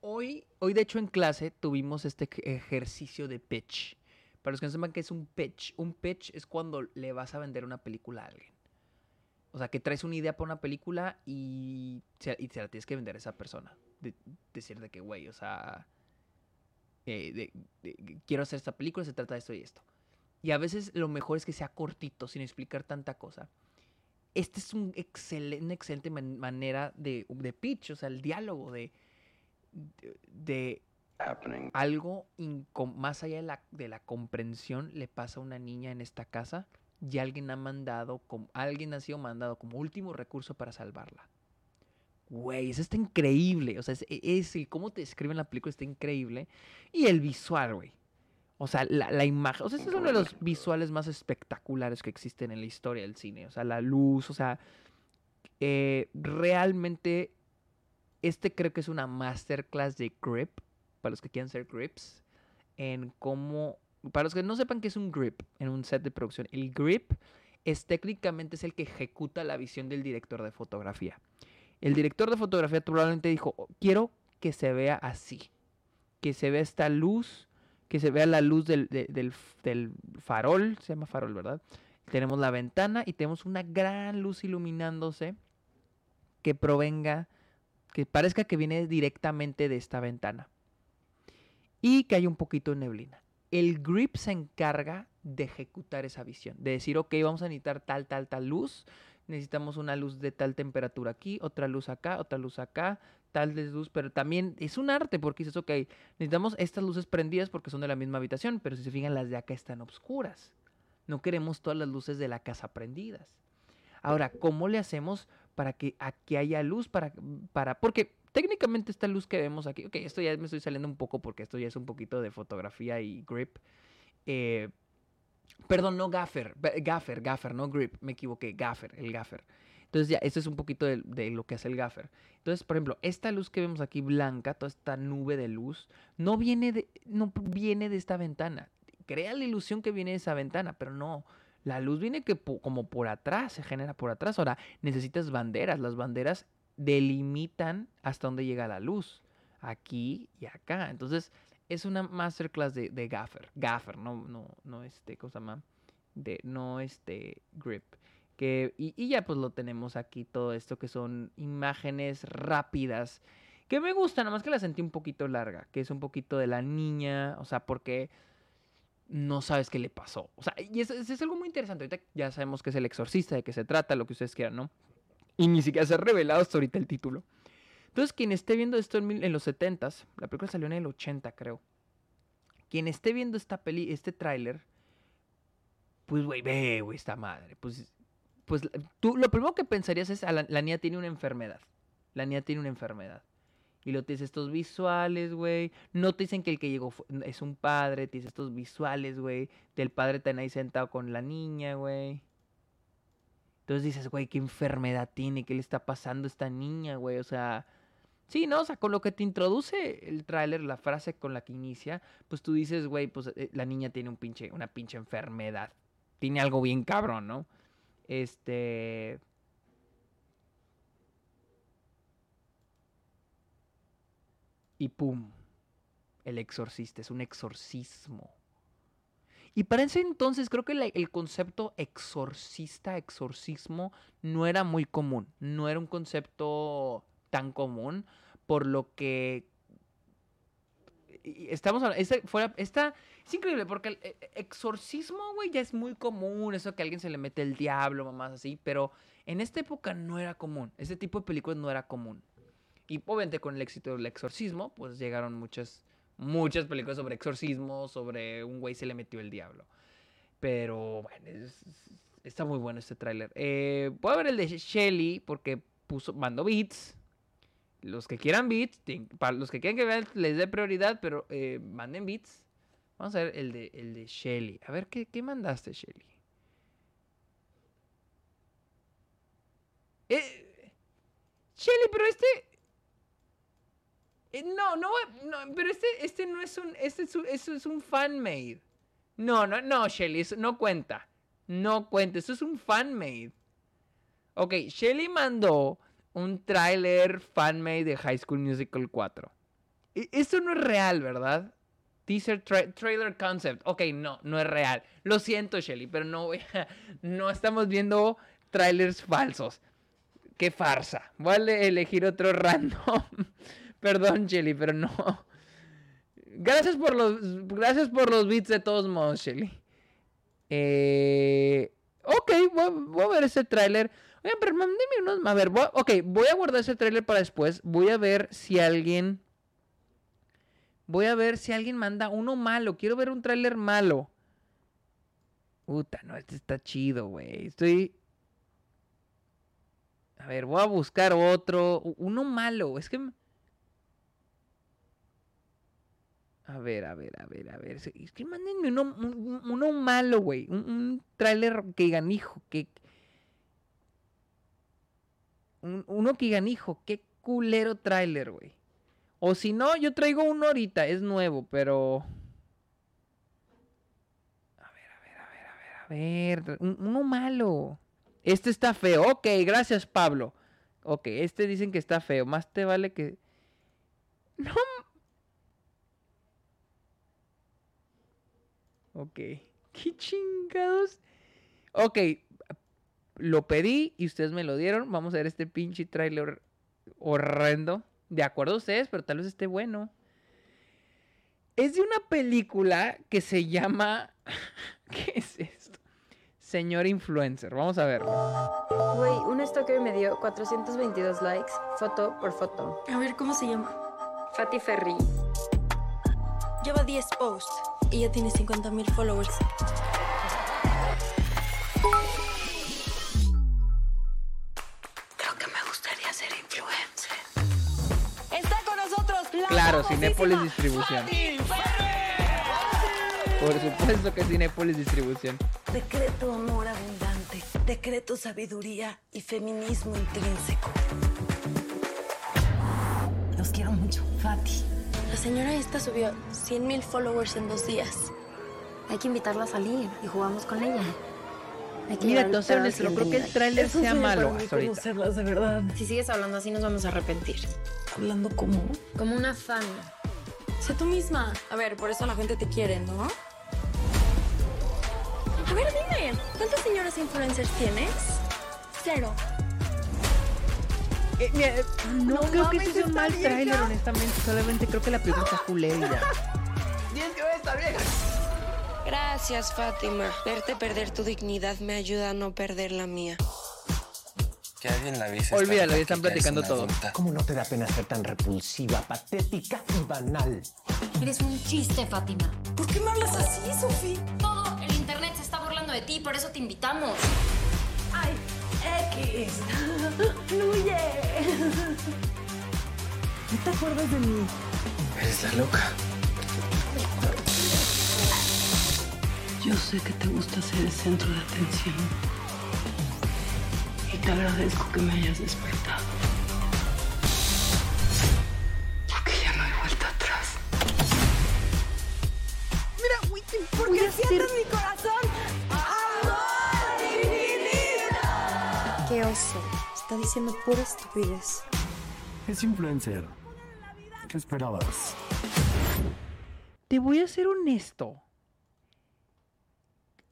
hoy, hoy de hecho en clase tuvimos este ej- ejercicio de pitch. Para los que no sepan qué es un pitch, un pitch es cuando le vas a vender una película a alguien. O sea, que traes una idea para una película y se, y se la tienes que vender a esa persona. De, decir de que, güey, o sea, eh, de- de- quiero hacer esta película, se trata de esto y esto. Y a veces lo mejor es que sea cortito, sin explicar tanta cosa. Este es un excelen- una excelente man- manera de, de pitch, o sea, el diálogo de, de, de algo más allá de la, de la comprensión le pasa a una niña en esta casa y alguien ha mandado, como, alguien ha sido mandado como último recurso para salvarla. Güey, eso está increíble. O sea, es, es el cómo te describen la película está increíble. Y el visual, güey. O sea, la, la imagen. O sea, ese es uno de los visuales más espectaculares que existen en la historia del cine. O sea, la luz, o sea. eh, realmente. Este creo que es una masterclass de grip. Para los que quieran ser grips. En cómo. Para los que no sepan qué es un grip en un set de producción. El grip es técnicamente es el que ejecuta la visión del director de fotografía. El director de fotografía probablemente dijo, "Oh, quiero que se vea así, que se vea esta luz, que se vea la luz del, del farol, se llama farol, ¿verdad? Tenemos la ventana y tenemos una gran luz iluminándose que provenga, que parezca que viene directamente de esta ventana. Y que hay un poquito de neblina. El grip se encarga de ejecutar esa visión, de decir, ok, vamos a necesitar tal, tal, tal luz, necesitamos una luz de tal temperatura aquí, otra luz acá, otra luz acá, tal de luz, pero también es un arte porque dices, ok, necesitamos estas luces prendidas porque son de la misma habitación, pero si se fijan las de acá están oscuras. No queremos todas las luces de la casa prendidas. Ahora, ¿cómo le hacemos para que aquí haya luz? Para, para, porque técnicamente esta luz que vemos aquí, ok, esto ya me estoy saliendo un poco porque esto ya es un poquito de fotografía y grip. Eh, perdón, no gaffer, gaffer, gaffer, no grip, me equivoqué, gaffer, el gaffer. Entonces ya, esto es un poquito de, de, lo que hace el gaffer. Entonces, por ejemplo, esta luz que vemos aquí blanca, toda esta nube de luz, no viene de, no viene de esta ventana. Crea la ilusión que viene de esa ventana, pero no. La luz viene que como por atrás, se genera por atrás. Ahora, necesitas banderas. Las banderas delimitan hasta dónde llega la luz. Aquí y acá. Entonces, es una masterclass de, de gaffer. Gaffer, no, no, no este, cosa más. De, no este, grip. Y, ya pues lo tenemos aquí, todo esto que son imágenes rápidas. Que me gusta, nada más que la sentí un poquito larga. Que es un poquito de la niña. O sea, porque no sabes qué le pasó. O sea, y es, algo muy interesante. Ahorita ya sabemos que es el exorcista, de qué se trata, lo que ustedes quieran, ¿no? Y ni siquiera se ha revelado hasta ahorita el título. Entonces, quien esté viendo esto en, en los 70s, la película salió en el 80, creo. Quien esté viendo esta peli, este tráiler, pues, güey, ve, güey, esta madre. Pues, pues tú lo primero que pensarías es, la, la niña tiene una enfermedad. La niña tiene una enfermedad. Y lo tienes estos visuales, güey. No te dicen que el que llegó es un padre. Tienes estos visuales, güey. Del padre tan ahí sentado con la niña, güey. Entonces dices, güey, ¿qué enfermedad tiene? ¿Qué le está pasando a esta niña, güey? O sea, sí, ¿no? O sea, con lo que te introduce el tráiler, la frase con la que inicia, pues tú dices, güey, pues eh, la niña tiene un pinche, una pinche enfermedad. Tiene algo bien cabrón, ¿no? Este... Y pum, el exorcista, es un exorcismo. Y para ese entonces creo que el concepto exorcista, exorcismo, no era muy común, no era un concepto tan común, por lo que estamos esta, fuera, esta, es increíble porque el exorcismo, güey, ya es muy común, eso que a alguien se le mete el diablo, mamás así, pero en esta época no era común, este tipo de películas no era común. Y obviamente con el éxito del exorcismo, pues llegaron muchas, muchas películas sobre exorcismo, sobre un güey se le metió el diablo. Pero bueno, es, está muy bueno este tráiler. Eh, voy ver el de Shelly porque puso, mandó beats. Los que quieran beats, para los que quieran que vean, les dé prioridad, pero eh, manden beats. Vamos a ver el de, el de Shelly. A ver, ¿qué, qué mandaste, Shelly? Eh, Shelly, pero este, eh, no, no, no, pero este, este no es un, este es un, eso es un fan-made. No, no, no, Shelly, eso no cuenta. No cuenta, eso es un fan-made. Ok, Shelly mandó un tráiler fan-made de High School Musical 4. Esto no es real, ¿verdad? Teaser tra trailer concept. Ok, no, no es real. Lo siento, Shelly, pero no, no estamos viendo trailers falsos. Qué farsa. Voy a elegir otro random. Perdón, Shelly, pero no. Gracias por los, gracias por los beats de todos modos, Shelly. Eh, ok, voy, voy, a ver ese tráiler. Oigan, unos... A ver, ok, voy a guardar ese tráiler para después. Voy a ver si alguien... Voy a ver si alguien manda uno malo. Quiero ver un tráiler malo. Puta, no, este está chido, güey. Estoy... A ver, voy a buscar otro. Uno malo. Es que... A ver, a ver, a ver, a ver. Es que mándenme uno, uno malo, güey. Un, un tráiler que digan, hijo, que... Un, uno que digan, qué culero tráiler, güey. O si no, yo traigo uno ahorita, es nuevo, pero... A ver, a ver, a ver, a ver, a ver. Un, uno malo. Este está feo. Ok, gracias, Pablo. Ok, este dicen que está feo. Más te vale que... No Ok. ¿Qué chingados? Ok. Lo pedí y ustedes me lo dieron. Vamos a ver este pinche trailer horrendo. De acuerdo a ustedes, pero tal vez esté bueno. Es de una película que se llama. ¿Qué es esto? Señor Influencer. Vamos a verlo. Güey, un stalker me dio 422 likes, foto por foto. A ver, ¿cómo se llama? Fati Ferri. Lleva 10 posts y ya tiene 50 mil followers. Cinépolis Distribución. Por supuesto que Cinépolis Distribución. Decreto amor abundante, decreto sabiduría y feminismo intrínseco. Los quiero mucho, Fati. La señora esta subió 100 mil followers en dos días. Hay que invitarla a salir y jugamos con ella. Hay que Mira, entonces, no creo que el tráiler sea malo hasta ahorita. conocerlas de verdad. Si sigues hablando así nos vamos a arrepentir. Hablando como Como una fan. Sé tú misma. A ver, por eso la gente te quiere, ¿no? A ver, dime, ¿cuántas señoras influencers tienes? Cero. Eh, mira, eh, no, No creo que ese sea un mal vieja. tráiler, honestamente. Solamente creo que la está culera y ya. Gracias, Fátima. Verte perder tu dignidad me ayuda a no perder la mía. Que alguien la avise. Olvídalo, ya están es platicando todo. adulta. ¿Cómo no te da pena ser tan repulsiva, patética y banal? Eres un chiste, Fátima. ¿Por qué me hablas así, Sofi? Todo el internet se está burlando de ti, por eso te invitamos. Ay, X. Fluye. ¿No te acuerdas de mí? Eres la loca. Yo sé que te gusta ser el centro de atención. Te agradezco que me hayas despertado. Porque ya no hay vuelta atrás. Mira, güey, te Porque sientes mi corazón. ¡Amor infinito! Qué oso. Está diciendo pura estupidez. Es influencer. ¿Qué esperabas? Te voy a ser honesto.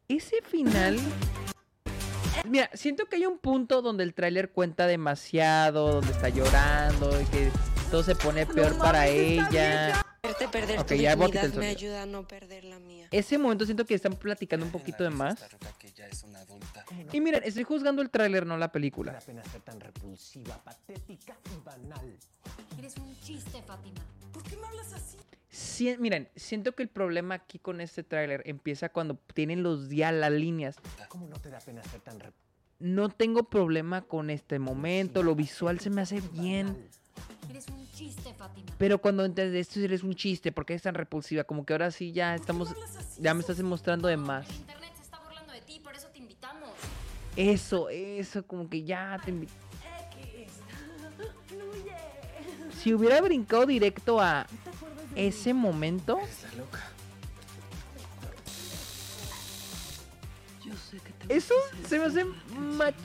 Ese final. Mira, siento que hay un punto donde el tráiler cuenta demasiado, donde está llorando y que todo se pone peor para ella. Verte perder Ok, tu ya dignidad me sonido. ayuda a no perder la mía. Ese momento siento que están platicando un poquito de más. Que ya es una Y miren, estoy juzgando el tráiler, no la película. Da pena ser tan repulsiva, patética y banal. Eres un chiste, Fátima. ¿Por qué me hablas así? Sí, miren, siento que el problema aquí con este tráiler empieza cuando tienen los ya las líneas. ¿Cómo no te da pena ser tan repulsiva? No tengo problema con este momento, lo visual se me hace bien. Eres un chiste, Fátima. Pero cuando entras esto eres un chiste, porque es tan repulsiva? Como que ahora sí ya estamos, ya me estás mostrando de más. Eso, eso, como que ya te Si hubiera brincado directo a ese momento, Eres la loca. Yo sé que te eso se me hace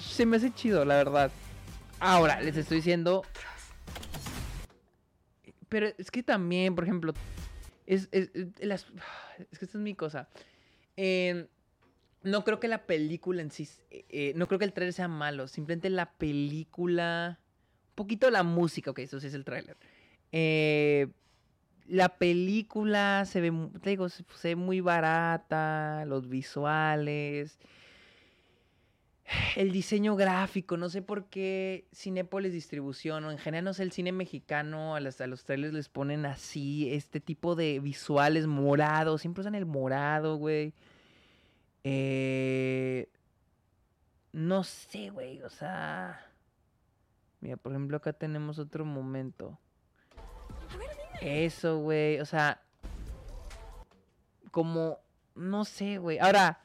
se me hace chido, la verdad. Ahora, les estoy diciendo. Pero es que también, por ejemplo, es, es, es- las- es que esta es mi cosa. Eh, no creo que la película en sí, eh, eh, no creo que el trailer sea malo. Simplemente la película, un poquito la música, ok, eso sí es el tráiler. Eh, la película se ve, te digo, se, ve muy barata, los visuales, el diseño gráfico, no sé por qué Cinépolis Distribución o en general, no sé, el cine mexicano, a, a los trailers les ponen así, este tipo de visuales morados, siempre usan el morado, güey. Eh, no sé, güey, o sea... Mira, por ejemplo, acá tenemos otro momento. Eso, güey, o sea... Como... No sé, güey. Ahora,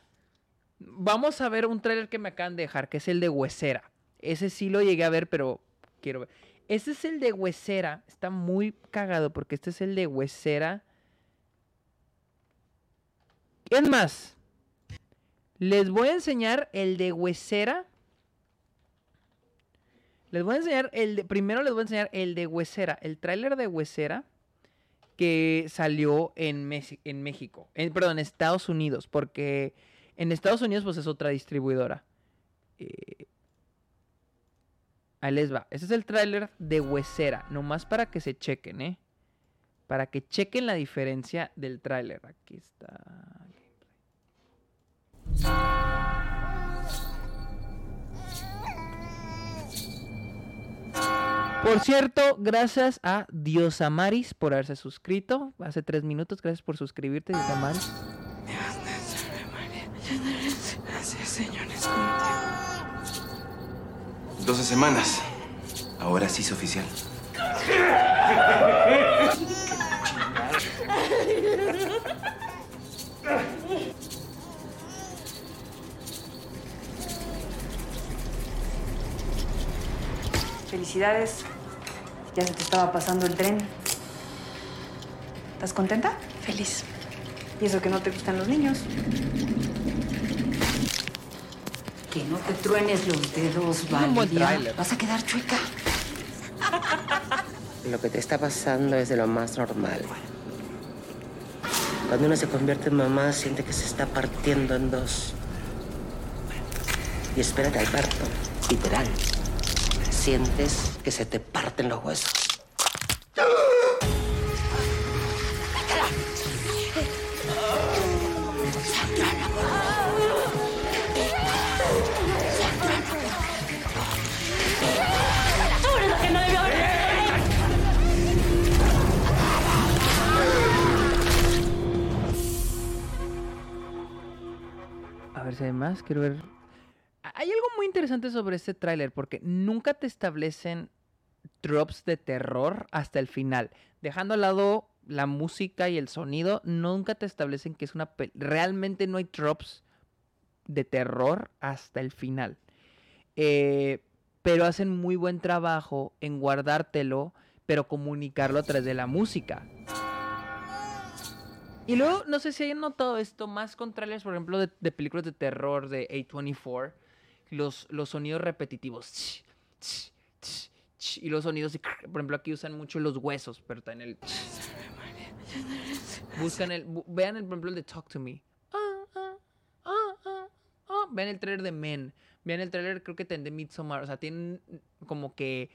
vamos a ver un tráiler que me acaban de dejar, que es el de Huesera. Ese sí lo llegué a ver, pero quiero ver. Este es el de Huesera. Está muy cagado porque este es el de Huesera. Es más, les voy a enseñar el de Huesera. Les voy a enseñar el de. Primero les voy a enseñar el de Huesera. El tráiler de Huesera que salió en, México. En, perdón, en Estados Unidos. Porque en Estados Unidos, pues es otra distribuidora. Eh, Ahí les va. Este es el tráiler de Huesera. Nomás para que se chequen, ¿eh? Para que chequen la diferencia del tráiler. Aquí está. Por cierto, gracias a Diosamaris por haberse suscrito. Hace tres minutos, gracias por suscribirte, Diosamaris. Gracias, señores, contigo. 12 semanas. Ahora sí es oficial. Felicidades. Ya se te estaba pasando el tren. ¿Estás contenta? Feliz. ¿Y eso que no te gustan los niños? Que no te truenes los dedos, Valeria. Vas a quedar chueca. Lo que te está pasando es de lo más normal. Cuando uno se convierte en mamá, siente que se está partiendo en dos. Y espérate al parto, literal. Sientes que se te parten los huesos. A ver si hay más. Quiero ver. Hay algo muy interesante sobre este tráiler porque nunca te establecen drops de terror hasta el final. Dejando al lado la música y el sonido, nunca te establecen que es una... Realmente no hay drops de terror hasta el final. Eh, pero hacen muy buen trabajo en guardártelo, pero comunicarlo a través de la música. Y luego, no sé si hayan notado esto más con trailers, por ejemplo, de películas de terror de A24, los, los sonidos repetitivos. Y los sonidos, por ejemplo, aquí usan mucho los huesos, pero también el... Buscan el... Vean, el, por ejemplo, el de Talk to Me. Ah, ah, ah. Vean el trailer de Men. Vean el trailer, creo que tienen de Midsommar. O sea, tienen como que...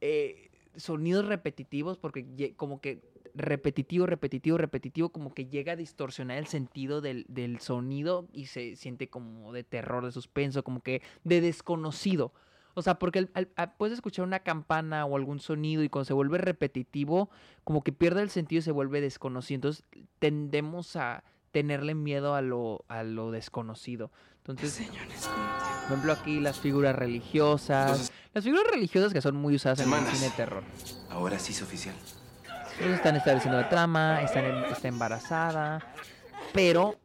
eh, sonidos repetitivos porque como que repetitivo, repetitivo, repetitivo, como que llega a distorsionar el sentido del, del sonido y se siente como de terror, de suspenso, como que de desconocido. O sea, porque al- al- a- puedes escuchar una campana o algún sonido y cuando se vuelve repetitivo, como que pierde el sentido y se vuelve desconocido. Entonces tendemos a tenerle miedo a lo, a lo desconocido. Entonces, por ejemplo, aquí las figuras religiosas. Entonces- las figuras religiosas que son muy usadas en el cine de terror. Ahora sí es oficial. Están estableciendo la trama, está embarazada, pero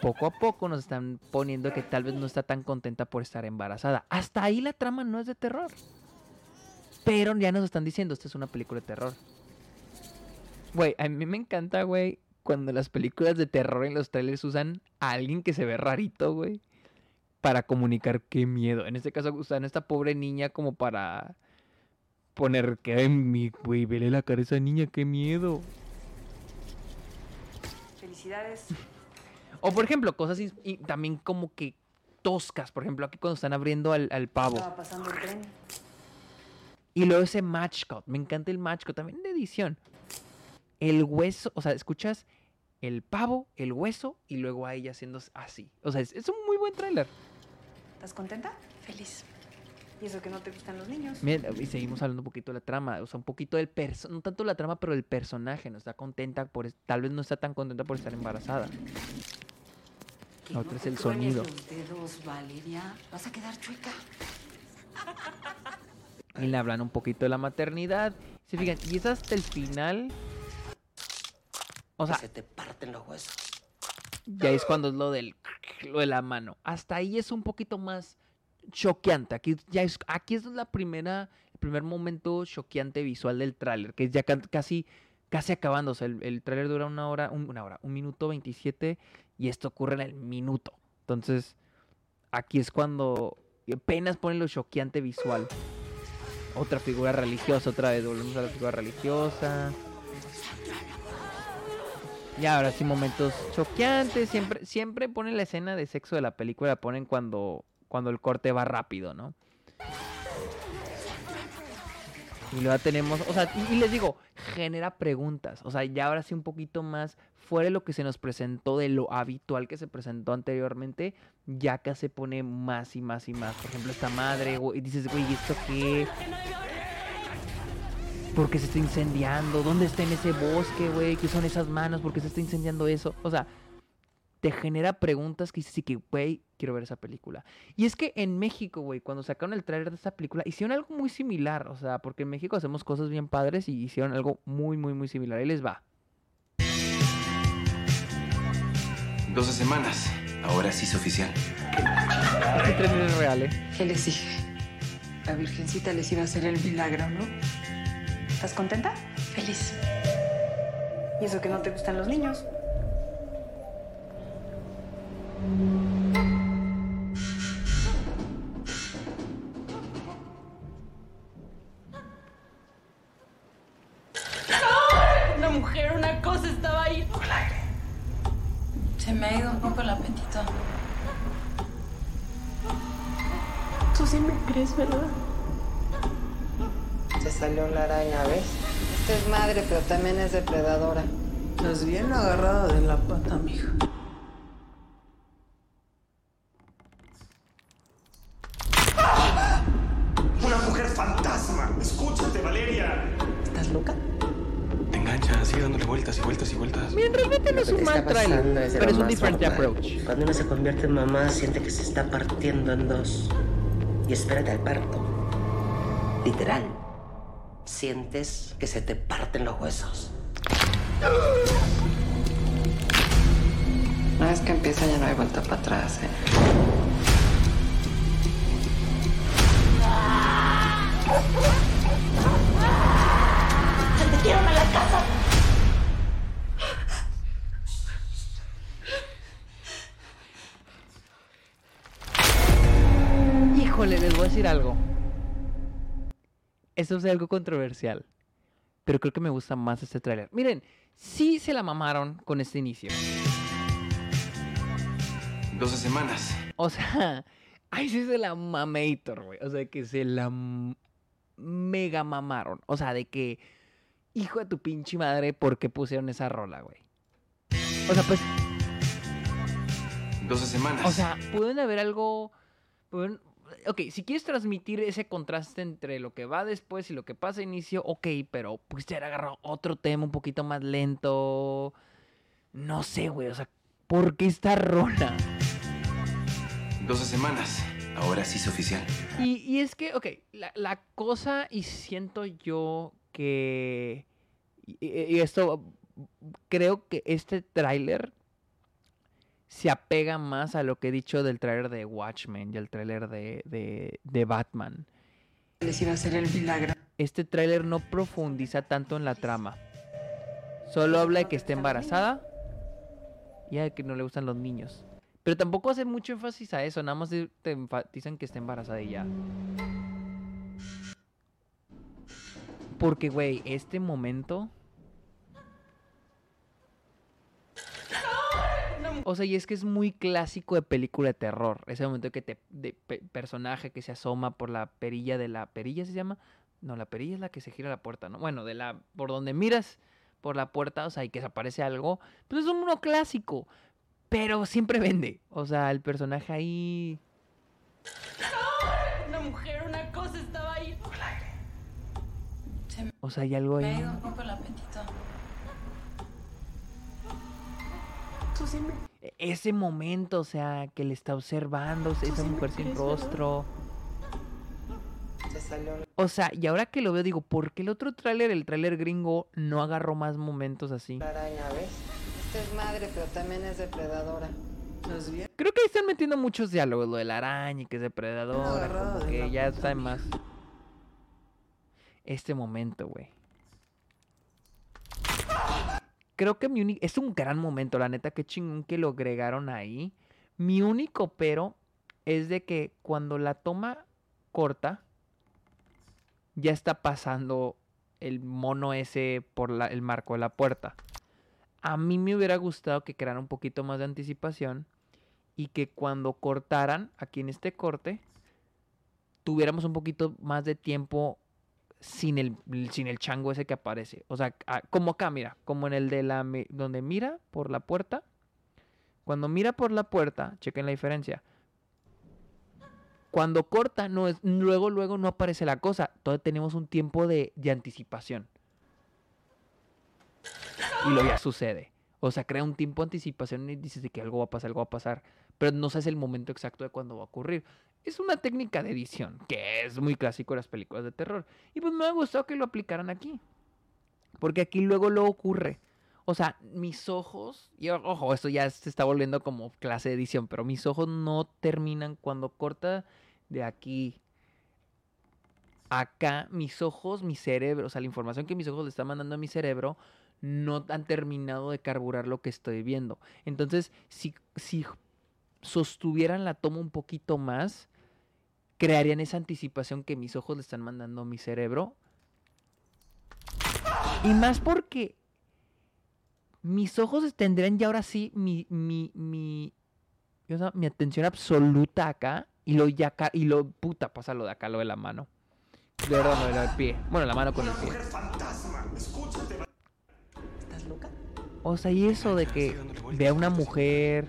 poco a poco nos están poniendo que tal vez no está tan contenta por estar embarazada. Hasta ahí la trama no es de terror. Pero ya nos están diciendo, esta es una película de terror. Güey, a mí me encanta, güey, cuando las películas de terror en los trailers usan a alguien que se ve rarito, güey, para comunicar qué miedo. En este caso usan a esta pobre niña como para poner que, ay, mi, güey, vele la cara a esa niña, qué miedo. Felicidades. O por ejemplo, cosas y, y también como que toscas. Por ejemplo, aquí cuando están abriendo al, al pavo. Estaba pasando el tren. Y luego ese match cut. Me encanta el match cut también de edición. El hueso, o sea, escuchas el pavo, el hueso y luego a ella haciendo así. O sea, es, es un muy buen tráiler. ¿Estás contenta? Feliz. ¿Y eso que no te gustan los niños? Mira, y seguimos hablando un poquito de la trama, o sea, un poquito del personaje, no tanto la trama, pero el personaje, no está contenta por, tal vez no está tan contenta por estar embarazada. Que La no otra es el sonido. los dedos, Valeria. Vas a quedar chueca. Y le hablan un poquito de la maternidad. Se fijan, y es hasta el final. O sea, se te parten los huesos. ya es cuando es lo del lo de la mano. Hasta ahí es un poquito más choqueante. Aquí ya es aquí es la primera el primer momento choqueante visual del tráiler, que es ya ca- casi casi acabándose. El, el tráiler dura una hora, un- una hora, un minuto 27 y esto ocurre en el minuto. Entonces, aquí es cuando apenas ponen lo choqueante visual. Otra figura religiosa, otra vez volvemos a la figura religiosa. Y ahora sí, momentos choqueantes. Siempre, siempre ponen la escena de sexo de la película, la ponen cuando, cuando el corte va rápido, ¿no? Y luego tenemos, o sea, y, les digo, genera preguntas. O sea, ya ahora sí un poquito más fuera de lo que se nos presentó, de lo habitual que se presentó anteriormente, ya acá se pone más y más y más. Por ejemplo, esta madre, y dices, güey, ¿y esto qué? ¿Por qué se está incendiando? ¿Dónde está en ese bosque, güey? ¿Qué son esas manos? ¿Por qué se está incendiando eso? O sea, te genera preguntas que dices, sí, que, güey, quiero ver esa película. Y es que en México, güey, cuando sacaron el tráiler de esta película, hicieron algo muy similar. O sea, porque en México hacemos cosas bien padres y hicieron algo muy, muy, muy similar. Ahí les va. 12 semanas. Ahora sí es oficial. Este tráiler es real, ¿eh? ¿Qué les dije? La Virgencita les iba a hacer el milagro, ¿no? ¿Estás contenta? Feliz. ¿Y eso que no te gustan los niños? Una mujer, una cosa estaba ahí. Se me ha ido un poco el apetito. Tú sí me crees, ¿verdad? Se salió la araña, ¿ves? Esta es madre, pero también es depredadora. Estás bien agarrada de la pata, mija. Convierte en mamá, siente que se está partiendo en dos. Y espérate al parto. Literal. Sientes que se te parten los huesos. Una vez que empieza ya no hay vuelta para atrás, ¿eh? ¡Se decir algo. Esto es algo controversial. Pero creo que me gusta más este tráiler. Miren, sí se la mamaron con este inicio. 12 semanas. O sea, ahí sí se la mamator, güey. O sea, que se la mega mamaron. O sea, de que, hijo de tu pinche madre, ¿por qué pusieron esa rola, güey? O sea, pues, 12 semanas. o sea, pueden haber algo... pueden- Ok, si quieres transmitir ese contraste entre lo que va después y lo que pasa a inicio, ok, pero pudiste haber agarrado otro tema un poquito más lento. No sé, güey, o sea, ¿por qué esta rola? 12 semanas. Ahora sí es oficial. Y, y es que, ok, la, la cosa, y siento yo que. Y, y esto. Creo que este tráiler se apega más a lo que he dicho del tráiler de Watchmen y el tráiler de, de, de Batman. Les iba a hacer el milagro. Este tráiler no profundiza tanto en la trama. Solo habla de que está embarazada y de que no le gustan los niños. Pero tampoco hace mucho énfasis a eso, nada más te te enfatizan que está embarazada y ya. Porque, güey, este momento... O sea, y es que es muy clásico de película de terror. Ese momento que te... de pe- personaje que se asoma por la perilla de la... ¿Perilla se llama? No, la perilla es la que se gira la puerta, ¿no? Bueno, de la... Por donde miras por la puerta, o sea, y que se aparece algo. Pues es un uno clásico. Pero siempre vende. O sea, el personaje ahí... Una mujer, una cosa estaba ahí. Me O sea, hay algo ha ahí... ido un poco el apetito. Tú sí me Ese momento, o sea, que le está observando, esa mujer sin rostro. O sea, y ahora que lo veo, digo, ¿por qué el otro tráiler, el tráiler gringo, no agarró más momentos así? araña, ¿ves? Esta es madre, pero también es depredadora. Creo que ahí están metiendo muchos diálogos, lo de la araña y que es depredadora, como que ya está más. Este momento, güey. Creo que mi único... Es un gran momento, la neta, qué chingón que lo agregaron ahí. Mi único pero es de que cuando la toma corta, ya está pasando el mono ese por el marco de la puerta. A mí me hubiera gustado que crearan un poquito más de anticipación y que cuando cortaran, aquí en este corte, tuviéramos un poquito más de tiempo sin el, sin el chango ese que aparece. O sea, como acá, mira, como en el de la donde mira por la puerta. Cuando mira por la puerta, chequen la diferencia. Cuando corta, no es, luego, luego no aparece la cosa. Todavía tenemos un tiempo de, de anticipación. Y luego ya sucede. O sea, crea un tiempo de anticipación y dices de que algo va a pasar, algo va a pasar. Pero no sabes el momento exacto de cuándo va a ocurrir. Es una técnica de edición que es muy clásico de las películas de terror. Y pues me ha gustado que lo aplicaran aquí. Porque aquí luego lo ocurre. O sea, mis ojos, y ojo, esto ya se está volviendo como clase de edición, pero mis ojos no terminan cuando corta de aquí acá, mis ojos, mi cerebro, o sea, la información que mis ojos le están mandando a mi cerebro, no han terminado de carburar lo que estoy viendo. Entonces, si, si sostuvieran la toma un poquito más, crearían esa anticipación que mis ojos le están mandando a mi cerebro. Y más porque mis ojos tendrían ya ahora sí mi, mi, mi, o sea, mi atención absoluta acá. Y lo ya acá, y lo, puta, pasa lo de acá, lo de la mano. De verdad, lo del pie. Bueno, la mano con el pie. fantasma, escúchate. ¿Estás loca? O sea, y eso de que vea una mujer.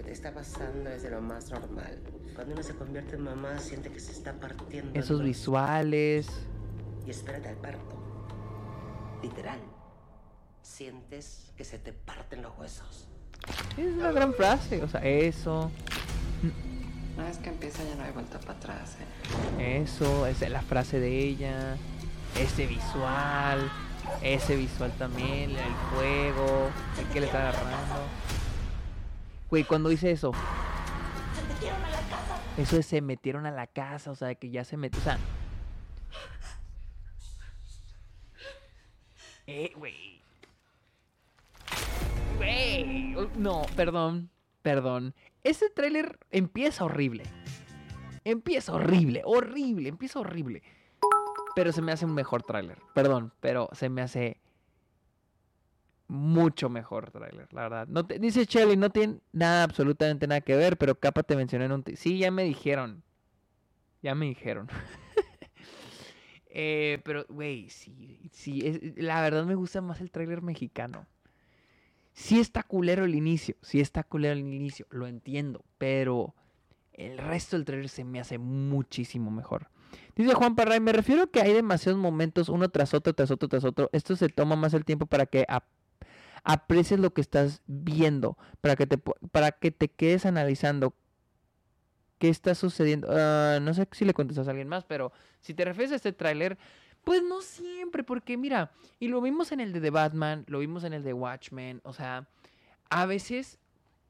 Que te está pasando es de lo más normal. Cuando uno se convierte en mamá, siente que se está partiendo. en Esos visuales. Y espérate al parto. Literal. Sientes que se te parten los huesos. Es una gran frase. O sea, eso. Una vez que empieza ya no hay vuelta para atrás, ¿eh? Eso, esa es la frase de ella. Ese visual. Ese visual también. El fuego. El que le está agarrando. Güey, cuando dice eso. Eso de se metieron a la casa. O sea, que ya se metió. O sea. Eh, güey. Güey. oh, No, perdón. Perdón. Ese tráiler empieza horrible. Empieza horrible, horrible, empieza horrible. Pero se me hace un mejor tráiler. Perdón, pero se me hace mucho mejor tráiler, la verdad. No te- dice Shelly, no tiene nada, absolutamente nada que ver, pero capa te mencioné en un... Sí, ya me dijeron. Ya me dijeron. Eh, pero, güey, sí, sí, la verdad me gusta más el tráiler mexicano. Sí está culero el inicio, sí está culero el inicio, lo entiendo, pero el resto del trailer se me hace muchísimo mejor. Dice Juan Parray, me refiero a que hay demasiados momentos uno tras otro, tras otro, tras otro. Esto se toma más el tiempo para que aprecies lo que estás viendo, para que te, para que te quedes analizando qué está sucediendo. Ah, no sé si le contestas a alguien más, pero si te refieres a este tráiler, pues no siempre, porque mira, y lo vimos en el de The Batman, lo vimos en el de Watchmen, o sea, a veces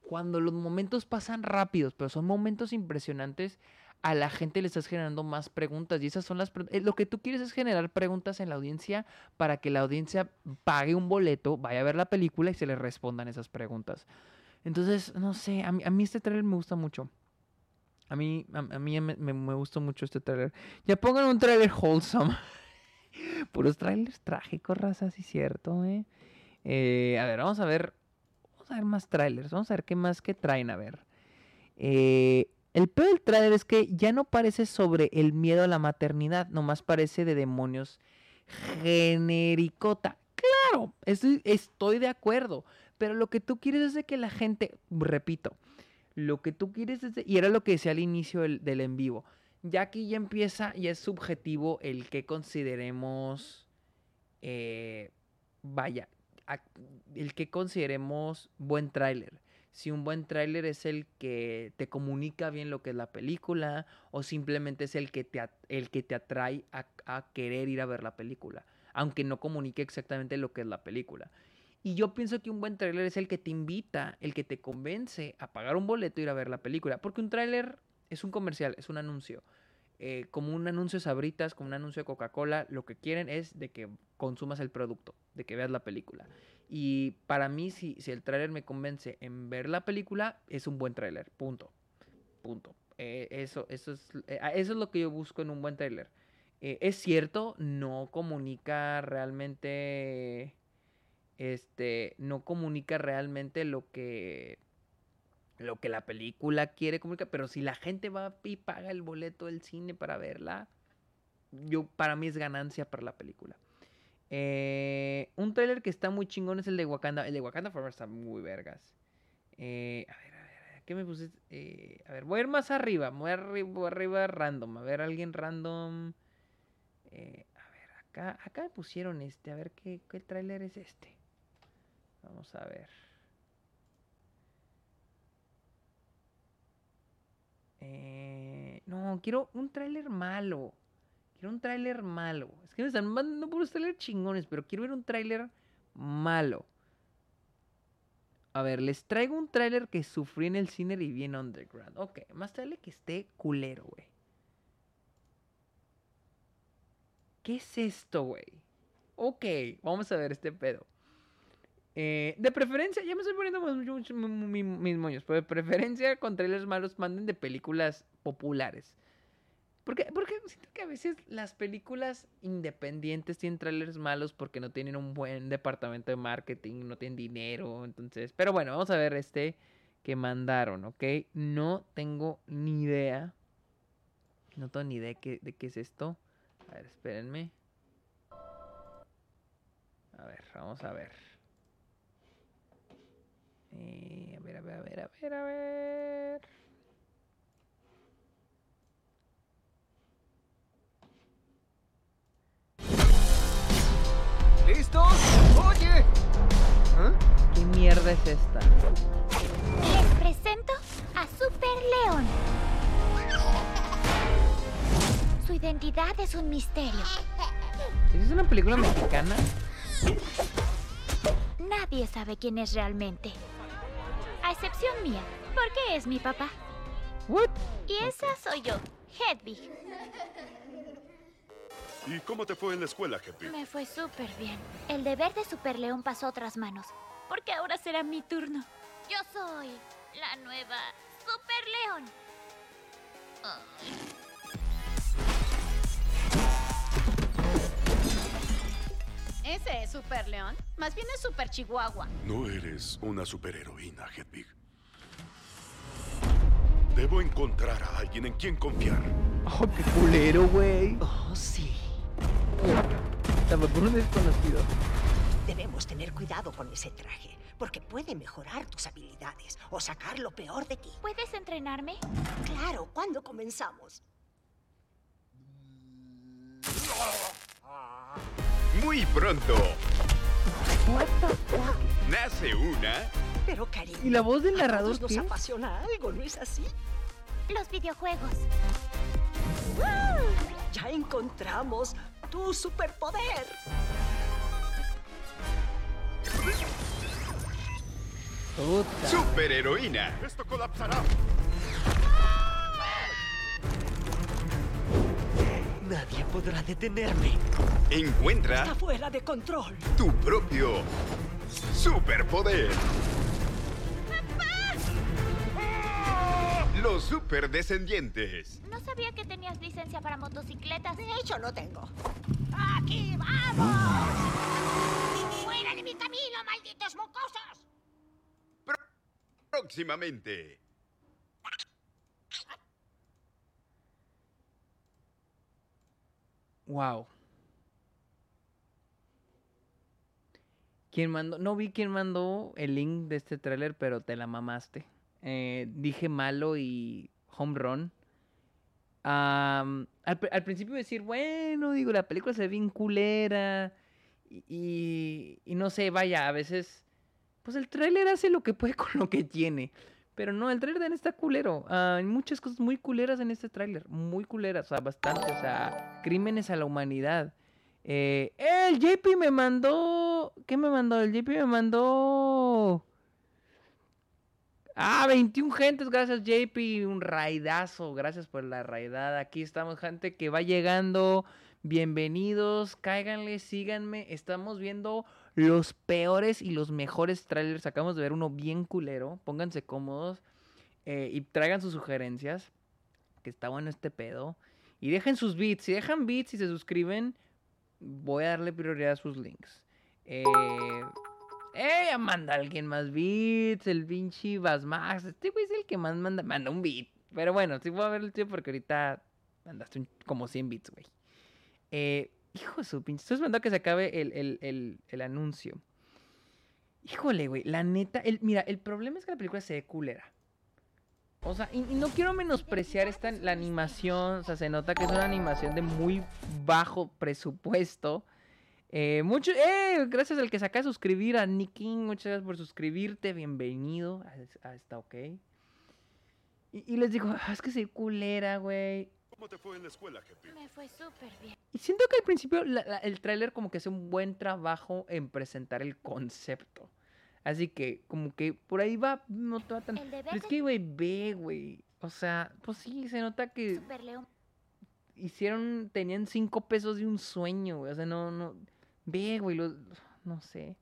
cuando los momentos pasan rápidos, pero son momentos impresionantes, a la gente le estás generando más preguntas y esas son las eh, lo que tú quieres es generar preguntas en la audiencia para que la audiencia pague un boleto, vaya a ver la película y se le respondan esas preguntas. Entonces, no sé, a mí, a mí este trailer me gusta mucho. A mí, a, mí me, me, me gustó mucho este trailer. Ya pongan un trailer wholesome. Puros trailers trágicos, raza, sí cierto, ¿eh? Eh, A ver, vamos a ver. Vamos a ver más trailers. Vamos a ver qué más que traen, a ver. Eh, el peor del trailer es que ya no parece sobre el miedo a la maternidad, nomás parece de demonios genericota. Claro, estoy, de acuerdo, pero lo que tú quieres es que la gente, repito, lo que tú quieres es, y era lo que decía al inicio del, en vivo, ya aquí ya empieza, y es subjetivo el que consideremos, eh, vaya, el que consideremos buen tráiler. Si un buen tráiler es el que te comunica bien lo que es la película o simplemente es el que te, el que te atrae a, a querer ir a ver la película, aunque no comunique exactamente lo que es la película. Y yo pienso que un buen tráiler es el que te invita, el que te convence a pagar un boleto e ir a ver la película, porque un tráiler es un comercial, es un anuncio. Eh, como un anuncio de Sabritas, como un anuncio de Coca-Cola, lo que quieren es de que consumas el producto, de que veas la película. Y para mí, si, si el tráiler me convence en ver la película, es un buen tráiler. Punto. Punto. Eh, eso, eso, es, eh, eso es lo que yo busco en un buen tráiler. Eh, es cierto, no comunica realmente. Este. No comunica realmente lo que. lo que la película quiere comunicar, pero si la gente va y paga el boleto del cine para verla, yo para mí es ganancia para la película. Eh, un trailer que está muy chingón es el de Wakanda. El de Wakanda Forever está muy vergas. Eh, a ver, a ver, ¿qué me puse? Eh, a ver, voy a ir más arriba. Voy arriba, arriba random. A ver, alguien random. a ver, acá, acá me pusieron este. A ver, ¿qué, qué trailer es este? Vamos a ver. no, quiero un tráiler malo. Quiero un tráiler malo. Es que me están mandando puros trailers chingones, pero quiero ver un tráiler malo. A ver, les traigo un tráiler que sufrí en el cine y bien underground. Ok, más tarde que esté culero, güey. ¿Qué es esto, güey? Ok, vamos a ver este pedo. Eh, de preferencia, ya me estoy poniendo mucho, mis moños, pero de preferencia con trailers malos manden de películas populares. Porque, porque siento que a veces las películas independientes tienen trailers malos porque no tienen un buen departamento de marketing, no tienen dinero, entonces... Pero bueno, vamos a ver este que mandaron, ¿ok? No tengo ni idea. No tengo ni idea de qué es esto. A ver, espérenme. A ver, vamos a ver. Eh, a ver, a ver, a ver, a ver, a ver. ¿Listos? ¡Oye! ¿Eh? ¿Qué mierda es esta? Les presento a Super León. Su identidad es un misterio. ¿Es una película mexicana? Nadie sabe quién es realmente. A excepción mía, porque es mi papá. ¿What? Y esa soy yo, Hedwig. ¿Y cómo te fue en la escuela, Hedwig? Me fue súper bien. El deber de Super León pasó a otras manos, porque ahora será mi turno. Yo soy la nueva Super León. ¿Ese es Super León? Más bien es Super Chihuahua. No eres una superheroína, Hedwig. Debo encontrar a alguien en quien confiar. Oh, qué culero, güey. Oh, sí. Estaba por un desconocido. Debemos tener cuidado con ese traje, porque puede mejorar tus habilidades o sacar lo peor de ti. ¿Puedes entrenarme? Claro, ¿cuándo comenzamos? Muy pronto. What the fuck? Nace una. Pero cariño. ¿Y la voz del a narrador todos nos qué? apasiona algo, ¿no es así? Los videojuegos. Ya encontramos tu superpoder. Puta. Superheroína. Esto colapsará. Nadie podrá detenerme. Encuentra Está fuera de control. tu propio superpoder. Los superdescendientes. No sabía que tenías licencia para motocicletas. De hecho, no tengo. ¡Aquí vamos! ¡Fuera de mi camino, malditos mocosos! Próximamente. Wow. ¿Quién mandó? No vi quién mandó el link de este tráiler, pero te la mamaste. Eh, dije malo y home run. Am, al, al principio decir, bueno, digo, la película se ve bien culera. Y, y- no sé, vaya, a veces, pues el tráiler hace lo que puede con lo que tiene. Pero no, el tráiler de está culero. Ah, hay muchas cosas muy culeras en este tráiler. Muy culeras, o sea, bastante. O sea, crímenes a la humanidad. Eh, el JP me mandó... ¿Qué me mandó? El JP me mandó... Ah, 21 gentes, gracias JP, un raidazo, gracias por la raidada. Aquí estamos, gente que va llegando. Bienvenidos, cáiganle, síganme. Estamos viendo los peores y los mejores trailers. Acabamos de ver uno bien culero. Pónganse cómodos eh, y traigan sus sugerencias. Que está bueno este pedo. Y dejen sus beats. Si dejan beats y se suscriben, voy a darle prioridad a sus links. Eh, ¡Eh! Manda alguien más beats, el pinche Max. Este güey es el que más manda, manda un beat. Pero bueno, sí a ver el tío porque ahorita mandaste como 100 bits, güey. Eh, hijo de su pinche. Estoy esperando que se acabe el, el, el, anuncio. Híjole, güey, la neta. Mira, el problema es que la película se ve culera. O sea, y, no quiero menospreciar esta, la animación. O sea, se nota que es una animación de muy bajo presupuesto. Eh, mucho, eh, gracias al que se acaba de suscribir a Nicky. Muchas gracias por suscribirte. Bienvenido. Ah, está ok. Y, les digo, ah, es que soy culera, güey. ¿Cómo te fue en la escuela, jefe? Me fue súper bien. Y siento que al principio el tráiler como que hace un buen trabajo en presentar el concepto. Así que como que por ahí va, no te va tan... Pero es que, güey, ve, güey. O sea, pues sí, se nota que... Super León. Hicieron, tenían cinco pesos de un sueño, güey. O sea, no, no... Ve, güey, no sé.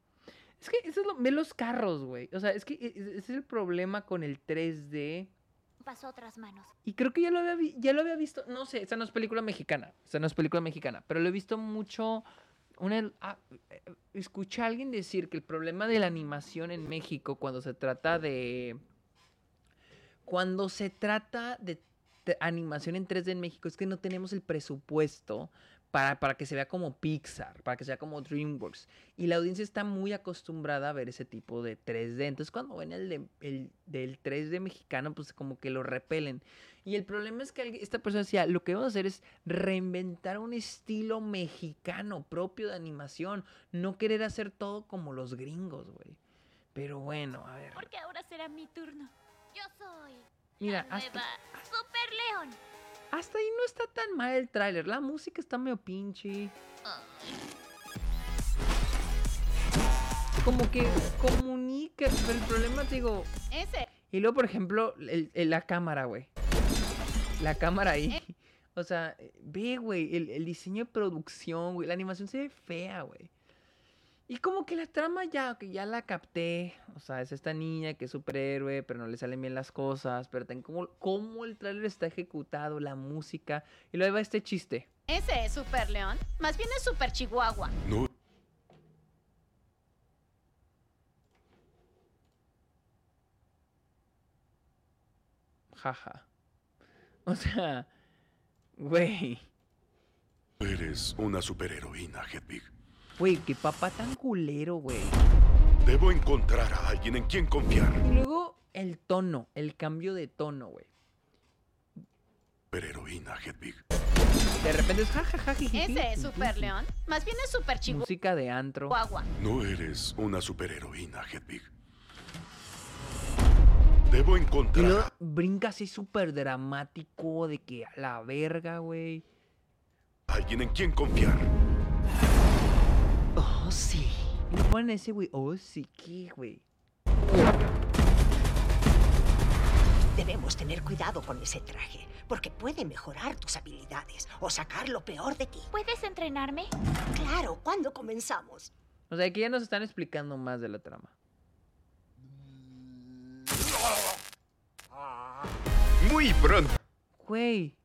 Es que eso es lo... Ve los carros, güey. O sea, es que e, e, ese es el problema con el 3D pasó otras manos. Y creo que ya lo había, ya lo había visto, no sé, esta no es película mexicana, esta no es película mexicana, pero lo he visto mucho, una, ah, escuché a alguien decir que el problema de la animación en México cuando se trata de, cuando se trata de animación en 3D en México es que no tenemos el presupuesto para, que se vea como Pixar, para que sea como DreamWorks. Y la audiencia está muy acostumbrada a ver ese tipo de 3D. Entonces cuando ven el, el del 3D mexicano, pues como que lo repelen. Y el problema es que esta persona decía, lo que vamos a hacer es reinventar un estilo mexicano propio de animación. No querer hacer todo como los gringos, güey. Pero bueno, a ver. Porque ahora será mi turno. Yo soy Mira, la nueva Super León. Hasta ahí no está tan mal el tráiler. La música está medio pinche. Como que comunica, pero el problema, digo... Ese. Y luego, por ejemplo, la cámara, güey. La cámara ahí. Eh. O sea, ve, güey, el, el diseño de producción, güey. La animación se ve fea, güey. Y como que la trama ya, que ya la capté. O sea, es esta niña que es superhéroe, pero no le salen bien las cosas. Pero ten como cómo el trailer está ejecutado, la música. Y luego va este chiste. Ese es Super León. Más bien es Super Chihuahua. No. Jaja. O sea, güey. Eres una superheroína, Hedwig. Güey, qué papá tan culero, güey. Debo encontrar a alguien en quien confiar. Y luego el tono, el cambio de tono, güey. Pero heroína, Hedwig. De repente es jajaja. Ese es Super León. Más bien es Super Chihuahua. Música de antro. No eres una superheroína, Hedwig. Debo encontrar. Y luego brinca así súper dramático de que a la verga, güey. Alguien en quien confiar. Oh, sí. Le ponen ese, güey. Oh, sí, ¿qué, güey? Debemos tener cuidado con ese traje, porque puede mejorar tus habilidades o sacar lo peor de ti. ¿Puedes entrenarme? Claro, ¿cuándo comenzamos? O sea, aquí ya nos están explicando más de la trama. Muy pronto. Güey.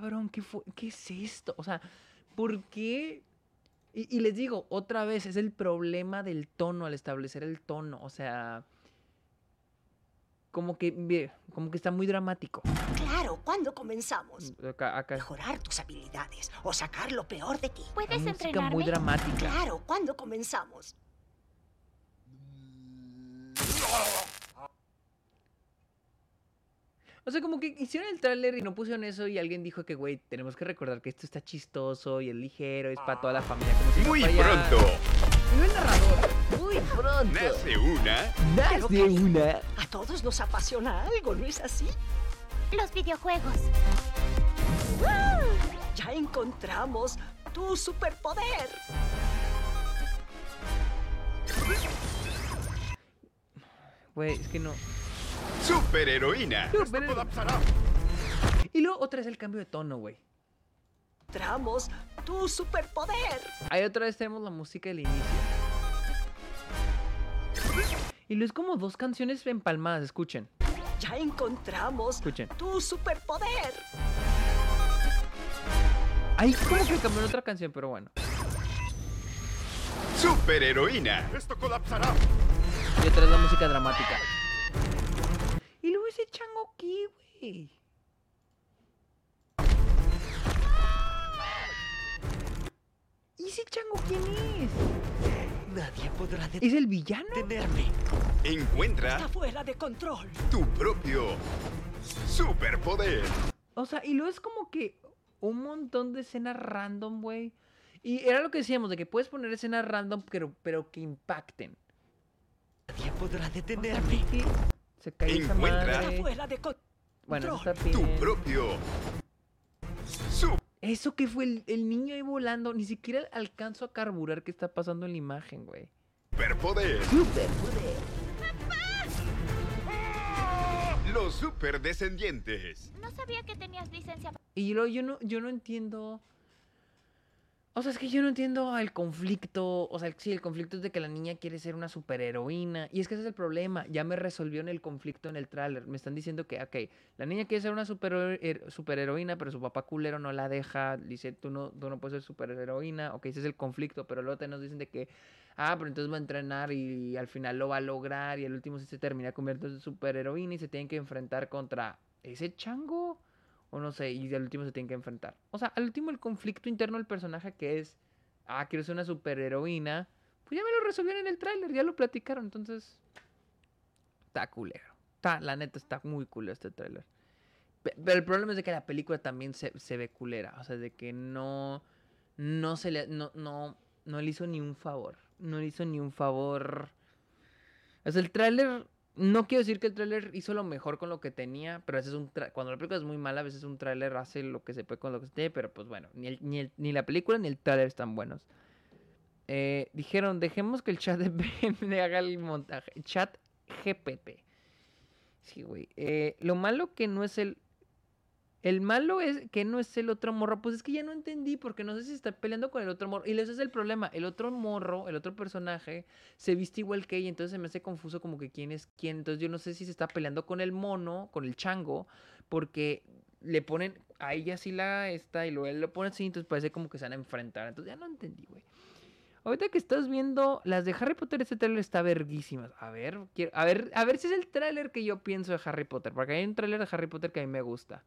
Cabrón, ¿qué, fue? ¿qué es esto? O sea, ¿por qué? Y, les digo, otra vez, es el problema del tono al establecer el tono. O sea, como que, como que está muy dramático. Claro, ¿cuándo comenzamos? Acá, Mejorar tus habilidades o sacar lo peor de ti. ¿Puedes entrenarme? muy dramática. Claro, ¿cuándo comenzamos? O sea, como que hicieron el tráiler y no pusieron eso y alguien dijo que, güey, tenemos que recordar que esto está chistoso y es ligero, es para toda la familia. Muy pronto. No el narrador. Muy pronto. Nace una. Nace una. A todos nos apasiona algo, ¿no es así? Los videojuegos. Ya encontramos tu superpoder. Güey, es que no. Superheroína. Y luego otra vez el cambio de tono, güey. Encontramos tu superpoder. Ahí otra vez tenemos la música del inicio. Y luego es como dos canciones empalmadas, escuchen. Ya encontramos escuchen. tu superpoder. Ahí como que cambió otra canción, pero bueno. Superheroína. Esto colapsará. Y otra es la música dramática. Ese chango aquí, güey. ¿Y ese chango quién es? Nadie podrá ¿Es el villano? detenerme. Encuentra Está fuera de control. tu propio superpoder. O sea, y luego es como que un montón de escenas random, güey. Y era lo que decíamos, de que puedes poner escenas random, pero, pero que impacten. Nadie podrá detenerme. Que se cae esa madre. Bueno, eso está tu propio super Eso que fue el, el niño ahí volando, ni siquiera alcanzo a carburar qué está pasando en la imagen, güey. superpoder. Superpoder. Los superdescendientes. No sabía que tenías licencia. Y luego yo no, yo no entiendo. O sea, es que yo no entiendo el conflicto. O sea, sí, el conflicto es de que la niña quiere ser una superheroína. Y es que ese es el problema. Ya me resolvió en el conflicto en el tráiler. Me están diciendo que, ok, la niña quiere ser una her- superheroína, pero su papá culero no la deja. Dice, tú no, tú no puedes ser superheroína. Ok, ese es el conflicto. Pero luego te nos dicen de que, ah, pero entonces va a entrenar y, al final lo va a lograr. Y al último sí se termina convirtiendo en superheroína y se tienen que enfrentar contra ese chango. O no sé, y al último se tienen que enfrentar. O sea, al último el conflicto interno del personaje que es, ah, quiero ser una superheroína. Pues ya me lo resolvieron en el tráiler, ya lo platicaron, entonces... Está culero. Está, la neta está muy culero este tráiler. Pe- Pero el problema es de que la película también se, se ve culera. O sea, de que no... No se le... No, no, no le hizo ni un favor. No le hizo ni un favor. O sea, el tráiler... No quiero decir que el tráiler hizo lo mejor con lo que tenía, pero a veces un cuando la película es muy mala, a veces un tráiler hace lo que se puede con lo que se tiene, pero pues bueno, ni, el- ni, el- ni la película ni el tráiler están buenos. Eh, dijeron, dejemos que el chat de BM haga el montaje. Chat GPT. Sí, güey. Eh, lo malo que no es el... El malo es que no es el otro morro. Pues es que ya no entendí porque no sé si está peleando con el otro morro. Y ese es el problema. El otro morro, el otro personaje, se viste igual que ella. Entonces se me hace confuso como que quién es quién. Entonces yo no sé si se está peleando con el mono, con el chango. Porque le ponen a ella así la esta y luego él lo pone así. Entonces parece como que se van a enfrentar. Entonces ya no entendí, güey. Ahorita que estás viendo las de Harry Potter, este tráiler está verguísima. A ver, quiero, a ver, a ver si es el tráiler que yo pienso de Harry Potter. Porque hay un tráiler de Harry Potter que a mí me gusta.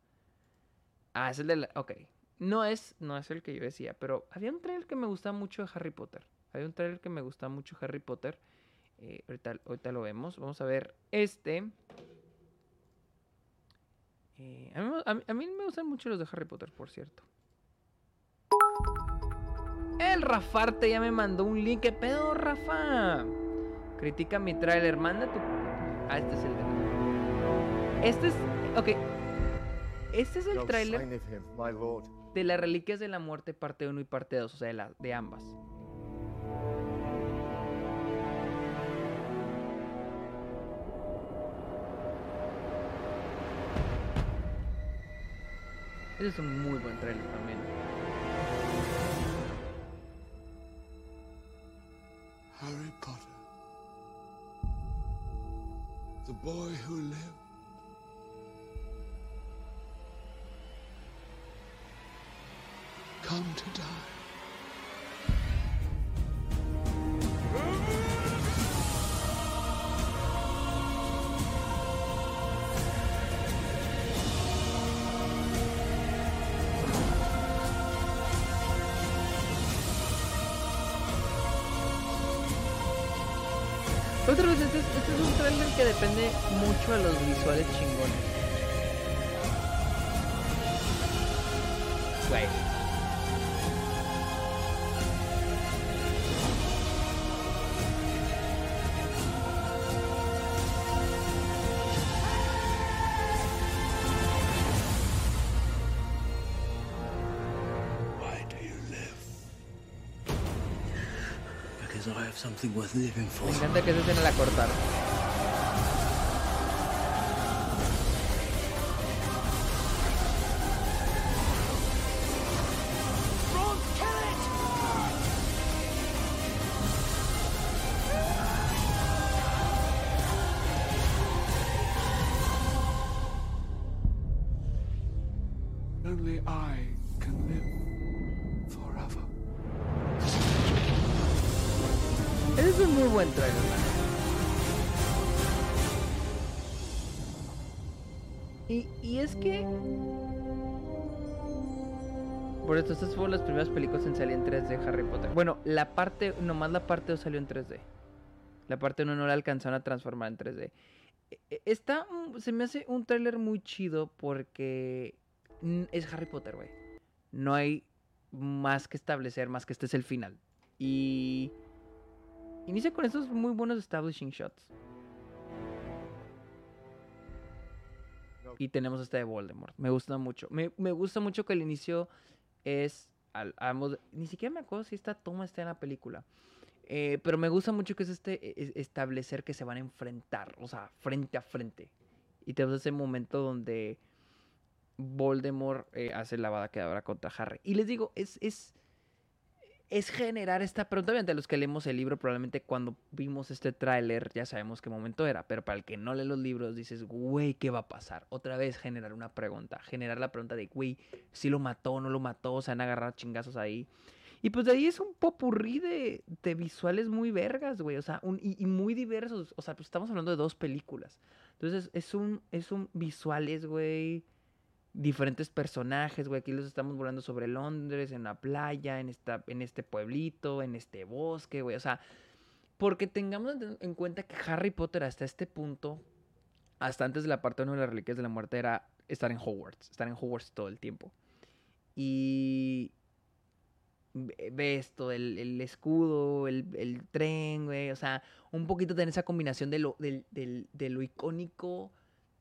Ah, es el de la... Ok. No es, no es el que yo decía, pero había un tráiler que me gustaba mucho de Harry Potter. Había un tráiler que me gustaba mucho de Harry Potter. Eh, ahorita, ahorita lo vemos. Vamos a ver este. Eh, a, mí, me- gustan mucho los de Harry Potter, por cierto. El Rafarte ya me mandó un link. ¿Qué pedo, Rafa? Critica mi tráiler. Manda tu... Ah, este es el de... Este es... Ok. Este es el tráiler de las Reliquias de la Muerte parte 1 y parte 2, o sea, de, la- de ambas. Ese es un muy buen trailer también. Harry Potter. The boy who lived. Come to die. Otra vez, este es, este es un trailer que depende mucho de los visuales chingones. Güey. Me encanta que esa escena la cortaron. Es que por eso, estas fueron las primeras películas en salir en 3D Harry Potter. Bueno, la parte, nomás la parte 2 salió en 3D. La parte 1 no la alcanzaron a transformar en 3D. E, e, está, se me hace un tráiler muy chido porque es Harry Potter, güey. No hay más que establecer, más que este es el final. Y inicia con estos muy buenos establishing shots. Y tenemos este de Voldemort. Me gusta mucho. Me, me gusta mucho que el inicio es, ni siquiera me acuerdo si esta toma está en la película, eh, pero me gusta mucho que es este e, establecer que se van a enfrentar, o sea, frente a frente. Y tenemos ese momento donde Voldemort eh, hace la bada quedadora contra Harry. Y les digo, es, es, es generar esta pregunta. Obviamente, los que leemos el libro, probablemente cuando vimos este tráiler ya sabemos qué momento era. Pero para el que no lee los libros, dices, güey, ¿qué va a pasar? Otra vez generar una pregunta. Generar la pregunta de, güey, si lo mató no lo mató, se han agarrado chingazos ahí. Y pues de ahí es un popurrí de, de visuales muy vergas, güey. O sea, un, y, muy diversos. O sea, pues estamos hablando de dos películas. Entonces, es un, es un visuales, güey diferentes personajes, güey. Aquí los estamos volando sobre Londres, en la playa, en, esta, en este pueblito, en este bosque, güey. O sea, porque tengamos en cuenta que Harry Potter hasta este punto, hasta antes de la parte 1 de las reliquias de la muerte, era estar en Hogwarts, estar en Hogwarts todo el tiempo. Y ve esto, el, el escudo, el, el, tren, güey. O sea, un poquito tener esa combinación de lo, de lo icónico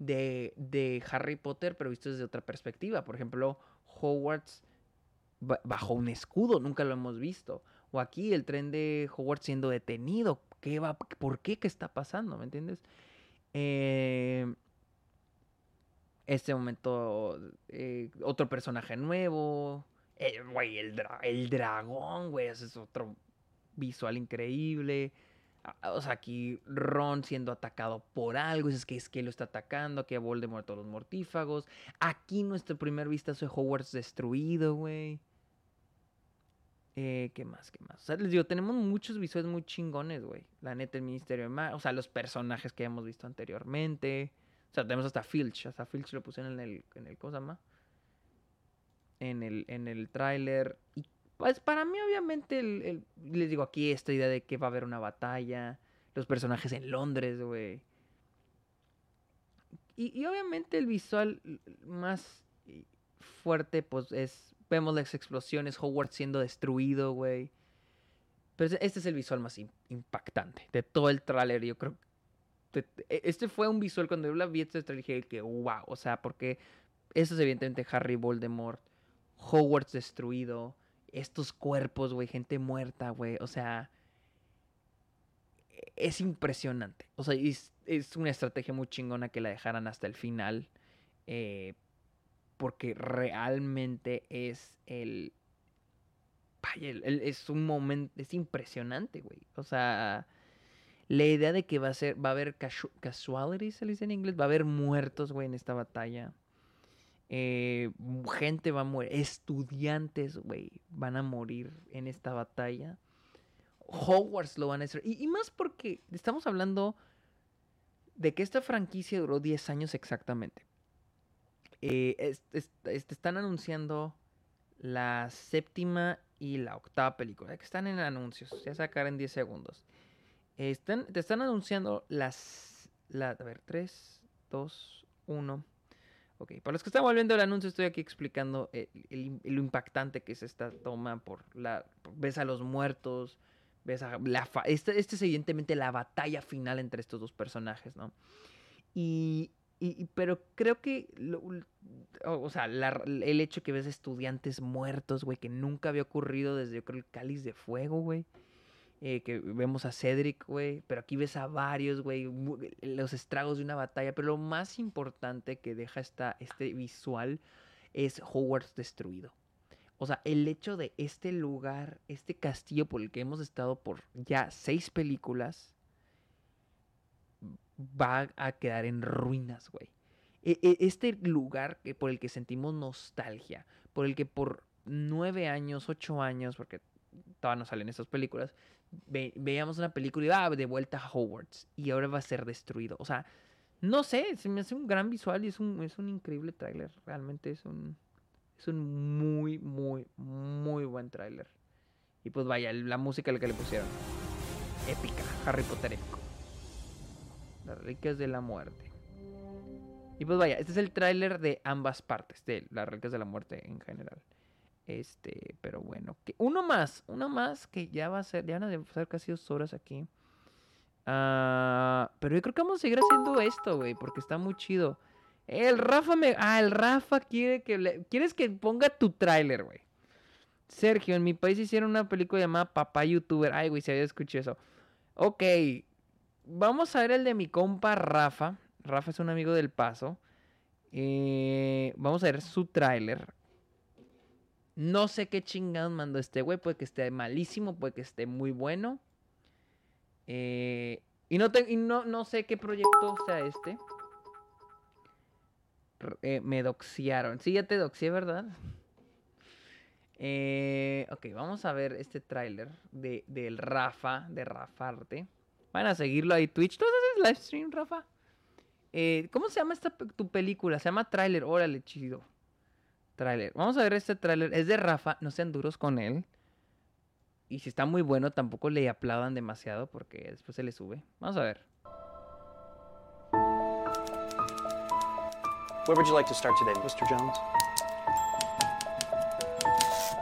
de, Harry Potter, pero visto desde otra perspectiva. Por ejemplo, Hogwarts bajo un escudo, nunca lo hemos visto. O aquí el tren de Hogwarts siendo detenido. ¿Qué va, ¿Por qué? ¿Qué está pasando? ¿Me entiendes? Eh, este momento, eh, otro personaje nuevo. Eh, el, el dragón, güey, ese es otro visual increíble. O sea, aquí Ron siendo atacado por algo, es que es que lo está atacando, que Voldemort a los mortífagos. Aquí nuestro primer vistazo de Hogwarts destruido, güey. Eh, ¿Qué más? ¿Qué más? O sea, les digo, tenemos muchos visuales muy chingones, güey. La neta, el Ministerio de Magia, o sea, los personajes que hemos visto anteriormente. O sea, tenemos hasta Filch, hasta Filch lo pusieron en el, en el ¿cómo se llama? En el, en el tráiler. Pues para mí, obviamente, les digo aquí esta idea de que va a haber una batalla, los personajes en Londres, güey. Y, obviamente el visual más fuerte, pues es, vemos las explosiones, Hogwarts siendo destruido, güey. Pero este es el visual más impactante de todo el tráiler, yo creo. E, este fue un visual, cuando yo la vi este tráiler dije que wow, o sea, porque eso es evidentemente Harry Voldemort, Hogwarts destruido, estos cuerpos, güey, gente muerta, güey. O sea, es impresionante. O sea, es, una estrategia muy chingona que la dejaran hasta el final. Eh, porque realmente es el, es un momento, es impresionante, güey. O sea, la idea de que va a ser, va a haber casualties, se dice en inglés, va a haber muertos, güey, en esta batalla. Eh, gente va a morir, estudiantes, güey, van a morir en esta batalla. Hogwarts lo van a hacer. Y, más porque estamos hablando de que esta franquicia duró 10 años exactamente. Eh, están anunciando la séptima y la octava película, que están en anuncios, ya sacar en 10 segundos. Te están anunciando las... La, a ver, 3, 2, 1. Ok, para los que están volviendo el anuncio, estoy aquí explicando lo impactante que es esta toma por la... Ves a los muertos, ves a la... Este, este, es evidentemente la batalla final entre estos dos personajes, ¿no? Y... pero creo que... o sea, el hecho que ves estudiantes muertos, güey, que nunca había ocurrido desde, yo creo, el cáliz de fuego, güey. Eh, que vemos a Cedric, güey, pero aquí ves a varios, güey, los estragos de una batalla, pero lo más importante que deja esta, este visual es Hogwarts destruido. O sea, el hecho de este lugar, este castillo por el que hemos estado por ya seis películas, va a quedar en ruinas, güey. E, e, este lugar por el que sentimos nostalgia, por el que por nueve años, ocho años, porque todavía no salen estas películas, veíamos una película y va de vuelta a Hogwarts y ahora va a ser destruido. O sea, no sé, se me hace un gran visual y es un, es un increíble tráiler. Realmente es un, es un muy, muy, muy buen tráiler. Y pues vaya, la música que le pusieron. Épica, Harry Potter épico. Las Reliquias de la Muerte. Y pues vaya, este es el tráiler de ambas partes, de las Reliquias de la Muerte en general. Este, pero bueno, uno más, uno más que ya va a ser, ya van a ser casi dos horas aquí. Ah, pero yo creo que vamos a seguir haciendo esto, güey, porque está muy chido. El Rafa me, ah, el Rafa quiere que quieres que ponga tu tráiler, güey. Sergio, en mi país hicieron una película llamada Papá YouTuber. Ay, güey, si había escuchado eso. Ok, vamos a ver el de mi compa Rafa. Rafa es un amigo del Paso. Eh, vamos a ver su tráiler. No sé qué chingados mandó este güey. Puede que esté malísimo, puede que esté muy bueno. Eh, y no, no, no sé qué proyecto sea este. Eh, me doxiaron. Sí, ya te doxié, ¿verdad? Eh, ok, vamos a ver este tráiler de, del Rafa, de Rafarte. Van a seguirlo ahí Twitch. ¿Tú haces live stream, Rafa? Eh, ¿Cómo se llama esta tu película? Se llama tráiler. Órale, chido. Tráiler. Vamos a ver este tráiler. Es de Rafa. No sean duros con él. Y si está muy bueno, tampoco le aplaudan demasiado porque después se le sube. Vamos a ver. Where would you like to start today, Mr. Jones?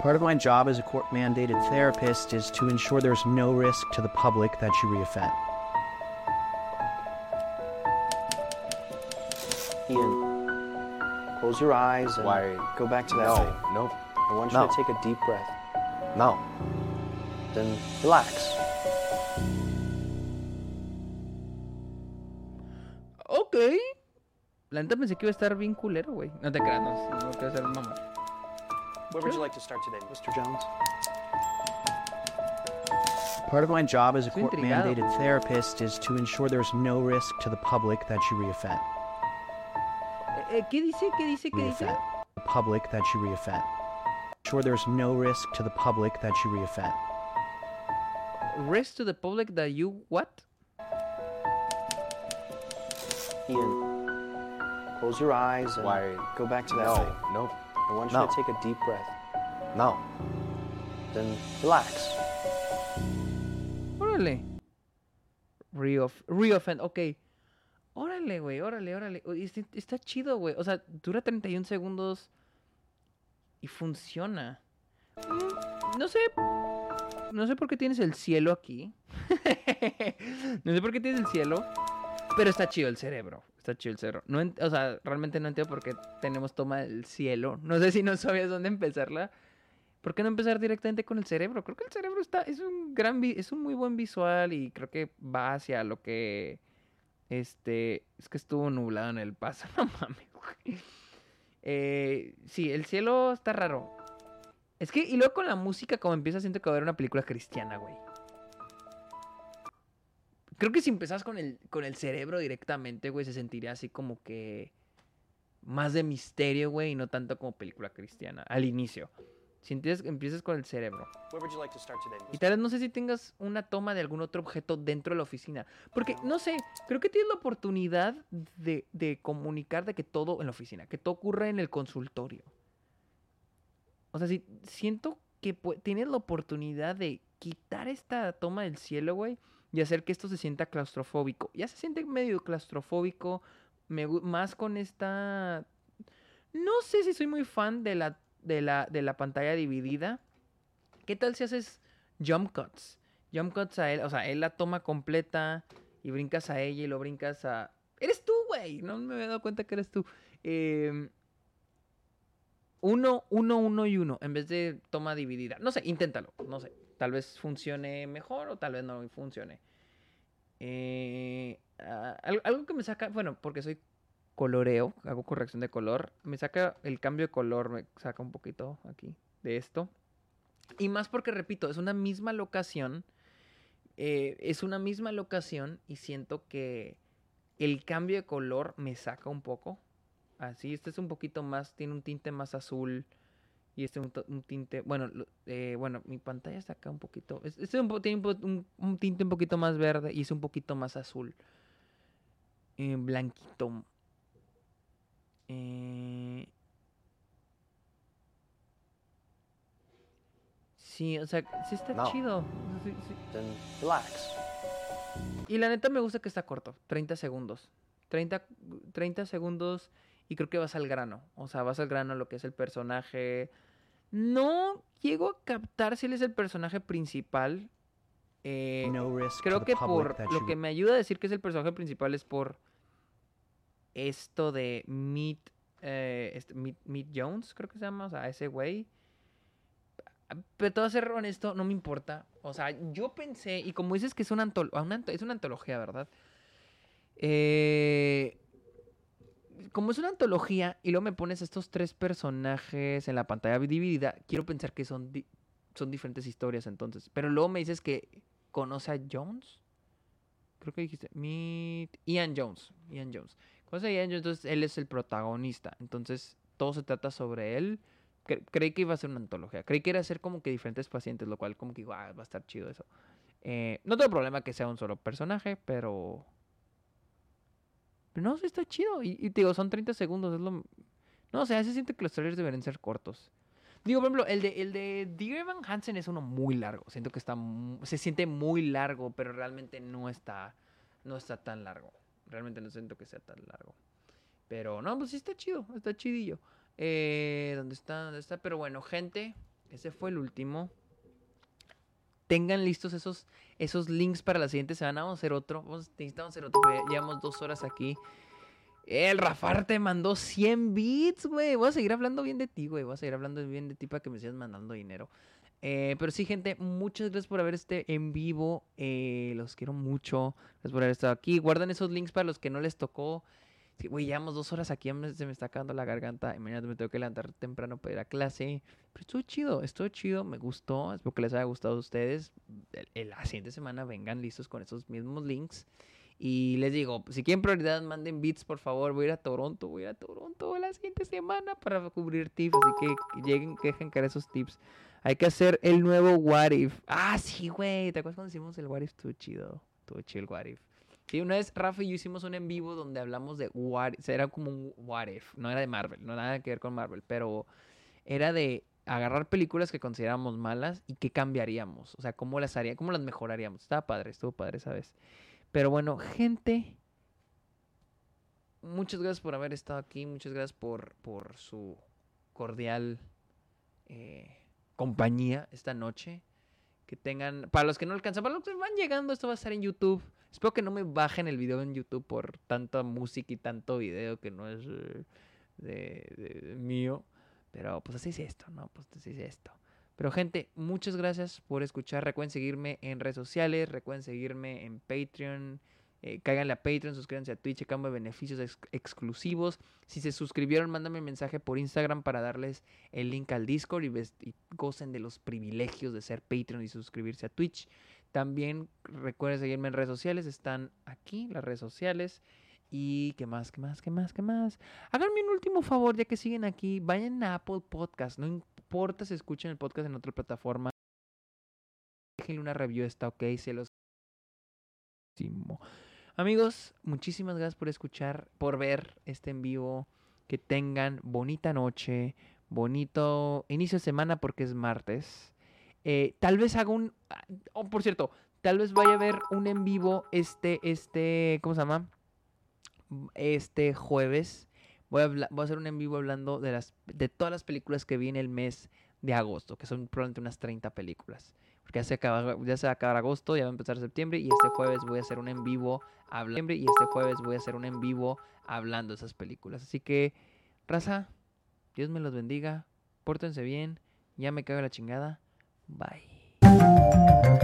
Part of my job as a court mandated therapist is to ensure there's no risk to the public that you reoffend. Ian, close your eyes and Why? go back to that No, thing. no. I want you No. to take a deep breath. No. Then relax. Ok. La neta pensé que iba a estar bien culero, güey. No te creas, no, no quiero ser mamá. Where would you like to start today, Mr. Jones? Part of my job as a court mandated therapist is to ensure there's no risk to the public that you reoffend. Eh, ¿Qué dice? ¿Qué dice? ¿Qué dice? Reoffend. The public that you reoffend. Sure, there's no risk to the public that you reoffend. Risk to the public that you what? Ian, close your eyes and Why? go back to that No, thing. no. I want you No. to take a deep breath. No. Then relax. Órale. Reoff reoffend, ok. Órale, güey, órale, órale. Está chido, güey. O sea, dura 31 segundos y funciona. No sé. No sé por qué tienes el cielo aquí. no sé por qué tienes el cielo. Pero está chido el cerebro. Está chido el cerebro. No o sea, realmente no entiendo por qué tenemos toma del cielo. No sé si no sabías dónde empezarla. ¿Por qué no empezar directamente con el cerebro? Creo que el cerebro está, es un gran, es un muy buen visual y creo que va hacia lo que, este, es que estuvo nublado en el paso, no mames, güey. Eh, sí, el cielo está raro. Es que, y luego con la música, como empieza, siento que va a haber una película cristiana, güey. Creo que si empezás con el, con el cerebro directamente, güey, se sentiría así como que más de misterio, güey, y no tanto como película cristiana, al inicio. Si empiezas, empiezas con el cerebro. Y tal vez no sé si tengas una toma de algún otro objeto dentro de la oficina. Porque, no sé, creo que tienes la oportunidad de, de comunicar de que todo en la oficina, que todo ocurre en el consultorio. O sea, si siento que tienes la oportunidad de quitar esta toma del cielo, güey, y hacer que esto se sienta claustrofóbico. Ya se siente medio claustrofóbico, me, más con esta... No sé si soy muy fan de la, de la, de la pantalla dividida. ¿Qué tal si haces jump cuts? Jump cuts a él, o sea, él la toma completa y brincas a ella y lo brincas a... ¡Eres tú, güey! No me había dado cuenta que eres tú. Em, uno, uno, uno y uno, en vez de toma dividida. No sé, inténtalo, no sé. Tal vez funcione mejor o tal vez no funcione. Eh, al- algo que me saca, bueno, porque soy coloreo, hago corrección de color, me saca el cambio de color, me saca un poquito aquí de esto. Y más porque, repito, es una misma locación, eh, es una misma locación y siento que el cambio de color me saca un poco. Así, este es un poquito más, tiene un tinte más azul Y este un, un tinte, bueno, eh, bueno, mi pantalla está acá un poquito, este un, tiene un, un, tinte un poquito más verde y es un poquito más azul. Eh, blanquito. Eh, sí, o sea, sí está chido. relax. Y la neta me gusta que está corto, 30 segundos. 30, 30 segundos y creo que vas al grano. O sea, vas al grano lo que es el personaje. No llego a captar si él es el personaje principal. Eh, creo que por lo que me ayuda a decir que es el personaje principal es por esto de Meet, eh, este, Meet, Jones, creo que se llama, o sea, ese güey. Pero todo ser honesto, no me importa. O sea, yo pensé, y como dices que es una, es una antología, ¿verdad? Eh, como es una antología y luego me pones estos tres personajes en la pantalla dividida, quiero pensar que son, son diferentes historias entonces. Pero luego me dices que conoce a Jones. Creo que dijiste, Meet Ian Jones. Ian Jones. Conoce a Ian Jones, entonces él es el protagonista. Entonces todo se trata sobre él. creí que iba a ser una antología. Creí que era ser como que diferentes pacientes, lo cual como que ah, va a estar chido eso. Eh, no tengo problema que sea un solo personaje, pero pero no, está chido. Y, te digo, son 30 segundos. No, o sea, se siente que los trailers deberían ser cortos. Digo, por ejemplo, el de, el de Dear Evan Hansen es uno muy largo. Siento que está. Se siente muy largo, pero realmente no está. No está tan largo. Realmente no siento que sea tan largo. Pero no, pues sí está chido. Está chidillo. Eh, ¿Dónde está? ¿Dónde está? Pero bueno, gente. Ese fue el último tengan listos esos, esos links para la siguiente semana. Vamos a hacer otro. necesitamos hacer otro. Llevamos dos horas aquí. El Rafar te mandó 100 bits, güey. Voy a seguir hablando bien de ti, güey. Voy a seguir hablando bien de ti para que me sigas mandando dinero. Eh, pero sí, gente, muchas gracias por haber este en vivo. Eh, los quiero mucho. Gracias por haber estado aquí. Guarden esos links para los que no les tocó. Güey, llevamos dos horas aquí, se me está acabando la garganta. Y mañana me tengo que levantar temprano para ir a clase. Pero estuvo chido, estuvo chido, me gustó. Espero que les haya gustado a ustedes. la siguiente semana vengan listos con esos mismos links. Y les digo, si quieren prioridad, manden bits, por favor. Voy a ir a Toronto, voy a Toronto la siguiente semana para cubrir tips. Así que lleguen, que dejen caer esos tips. Hay que hacer el nuevo What If. Ah, sí, güey. ¿Te acuerdas cuando hicimos el What If? Estuvo chido. Estuvo chido el What If. Sí, una vez Rafa y yo hicimos un en vivo donde hablamos de What If. Era como un What If. No era de Marvel, no nada que ver con Marvel. Pero era de agarrar películas que consideramos malas y qué cambiaríamos. O sea, cómo las haría, cómo las mejoraríamos. Estaba padre, estuvo padre ¿sabes? Pero bueno, gente. Muchas gracias por haber estado aquí. Muchas gracias por, por su cordial eh, compañía esta noche. Que tengan. Para los que no alcanzan, para los que van llegando, esto va a estar en YouTube. Espero que no me bajen el video en YouTube por tanta música y tanto video que no es eh, de, mío. Pero pues así es esto, ¿no? Pues así es esto. Pero gente, muchas gracias por escuchar. Recuerden seguirme en redes sociales, recuerden seguirme en Patreon. Eh, a Patreon, suscríbanse a Twitch, cambio beneficios exclusivos. Si se suscribieron, mándame un mensaje por Instagram para darles el link al Discord y, gocen de los privilegios de ser Patreon y suscribirse a Twitch. También recuerden seguirme en redes sociales, están aquí las redes sociales. Y qué más, qué más, qué más, qué más. Háganme un último favor, ya que siguen aquí, vayan a Apple Podcast. No importa si escuchan el podcast en otra plataforma. Déjenle una review, está ok, se los... Amigos, muchísimas gracias por escuchar, por ver este en vivo. Que tengan bonita noche, bonito inicio de semana porque es martes. Eh, tal vez haga un... Oh, por cierto, tal vez vaya a ver un en vivo este, este, ¿cómo se llama? Este jueves. Voy a, voy a hacer un en vivo hablando de, las, de todas las películas que vi en el mes de agosto, que son probablemente unas 30 películas. Ya se, acaba, va a acabar agosto, ya va a empezar septiembre y este jueves voy a hacer un en vivo hablando y este jueves voy a hacer un en vivo hablando de esas películas. Así que, raza, Dios me los bendiga, pórtense bien, ya me cago la chingada. Bye.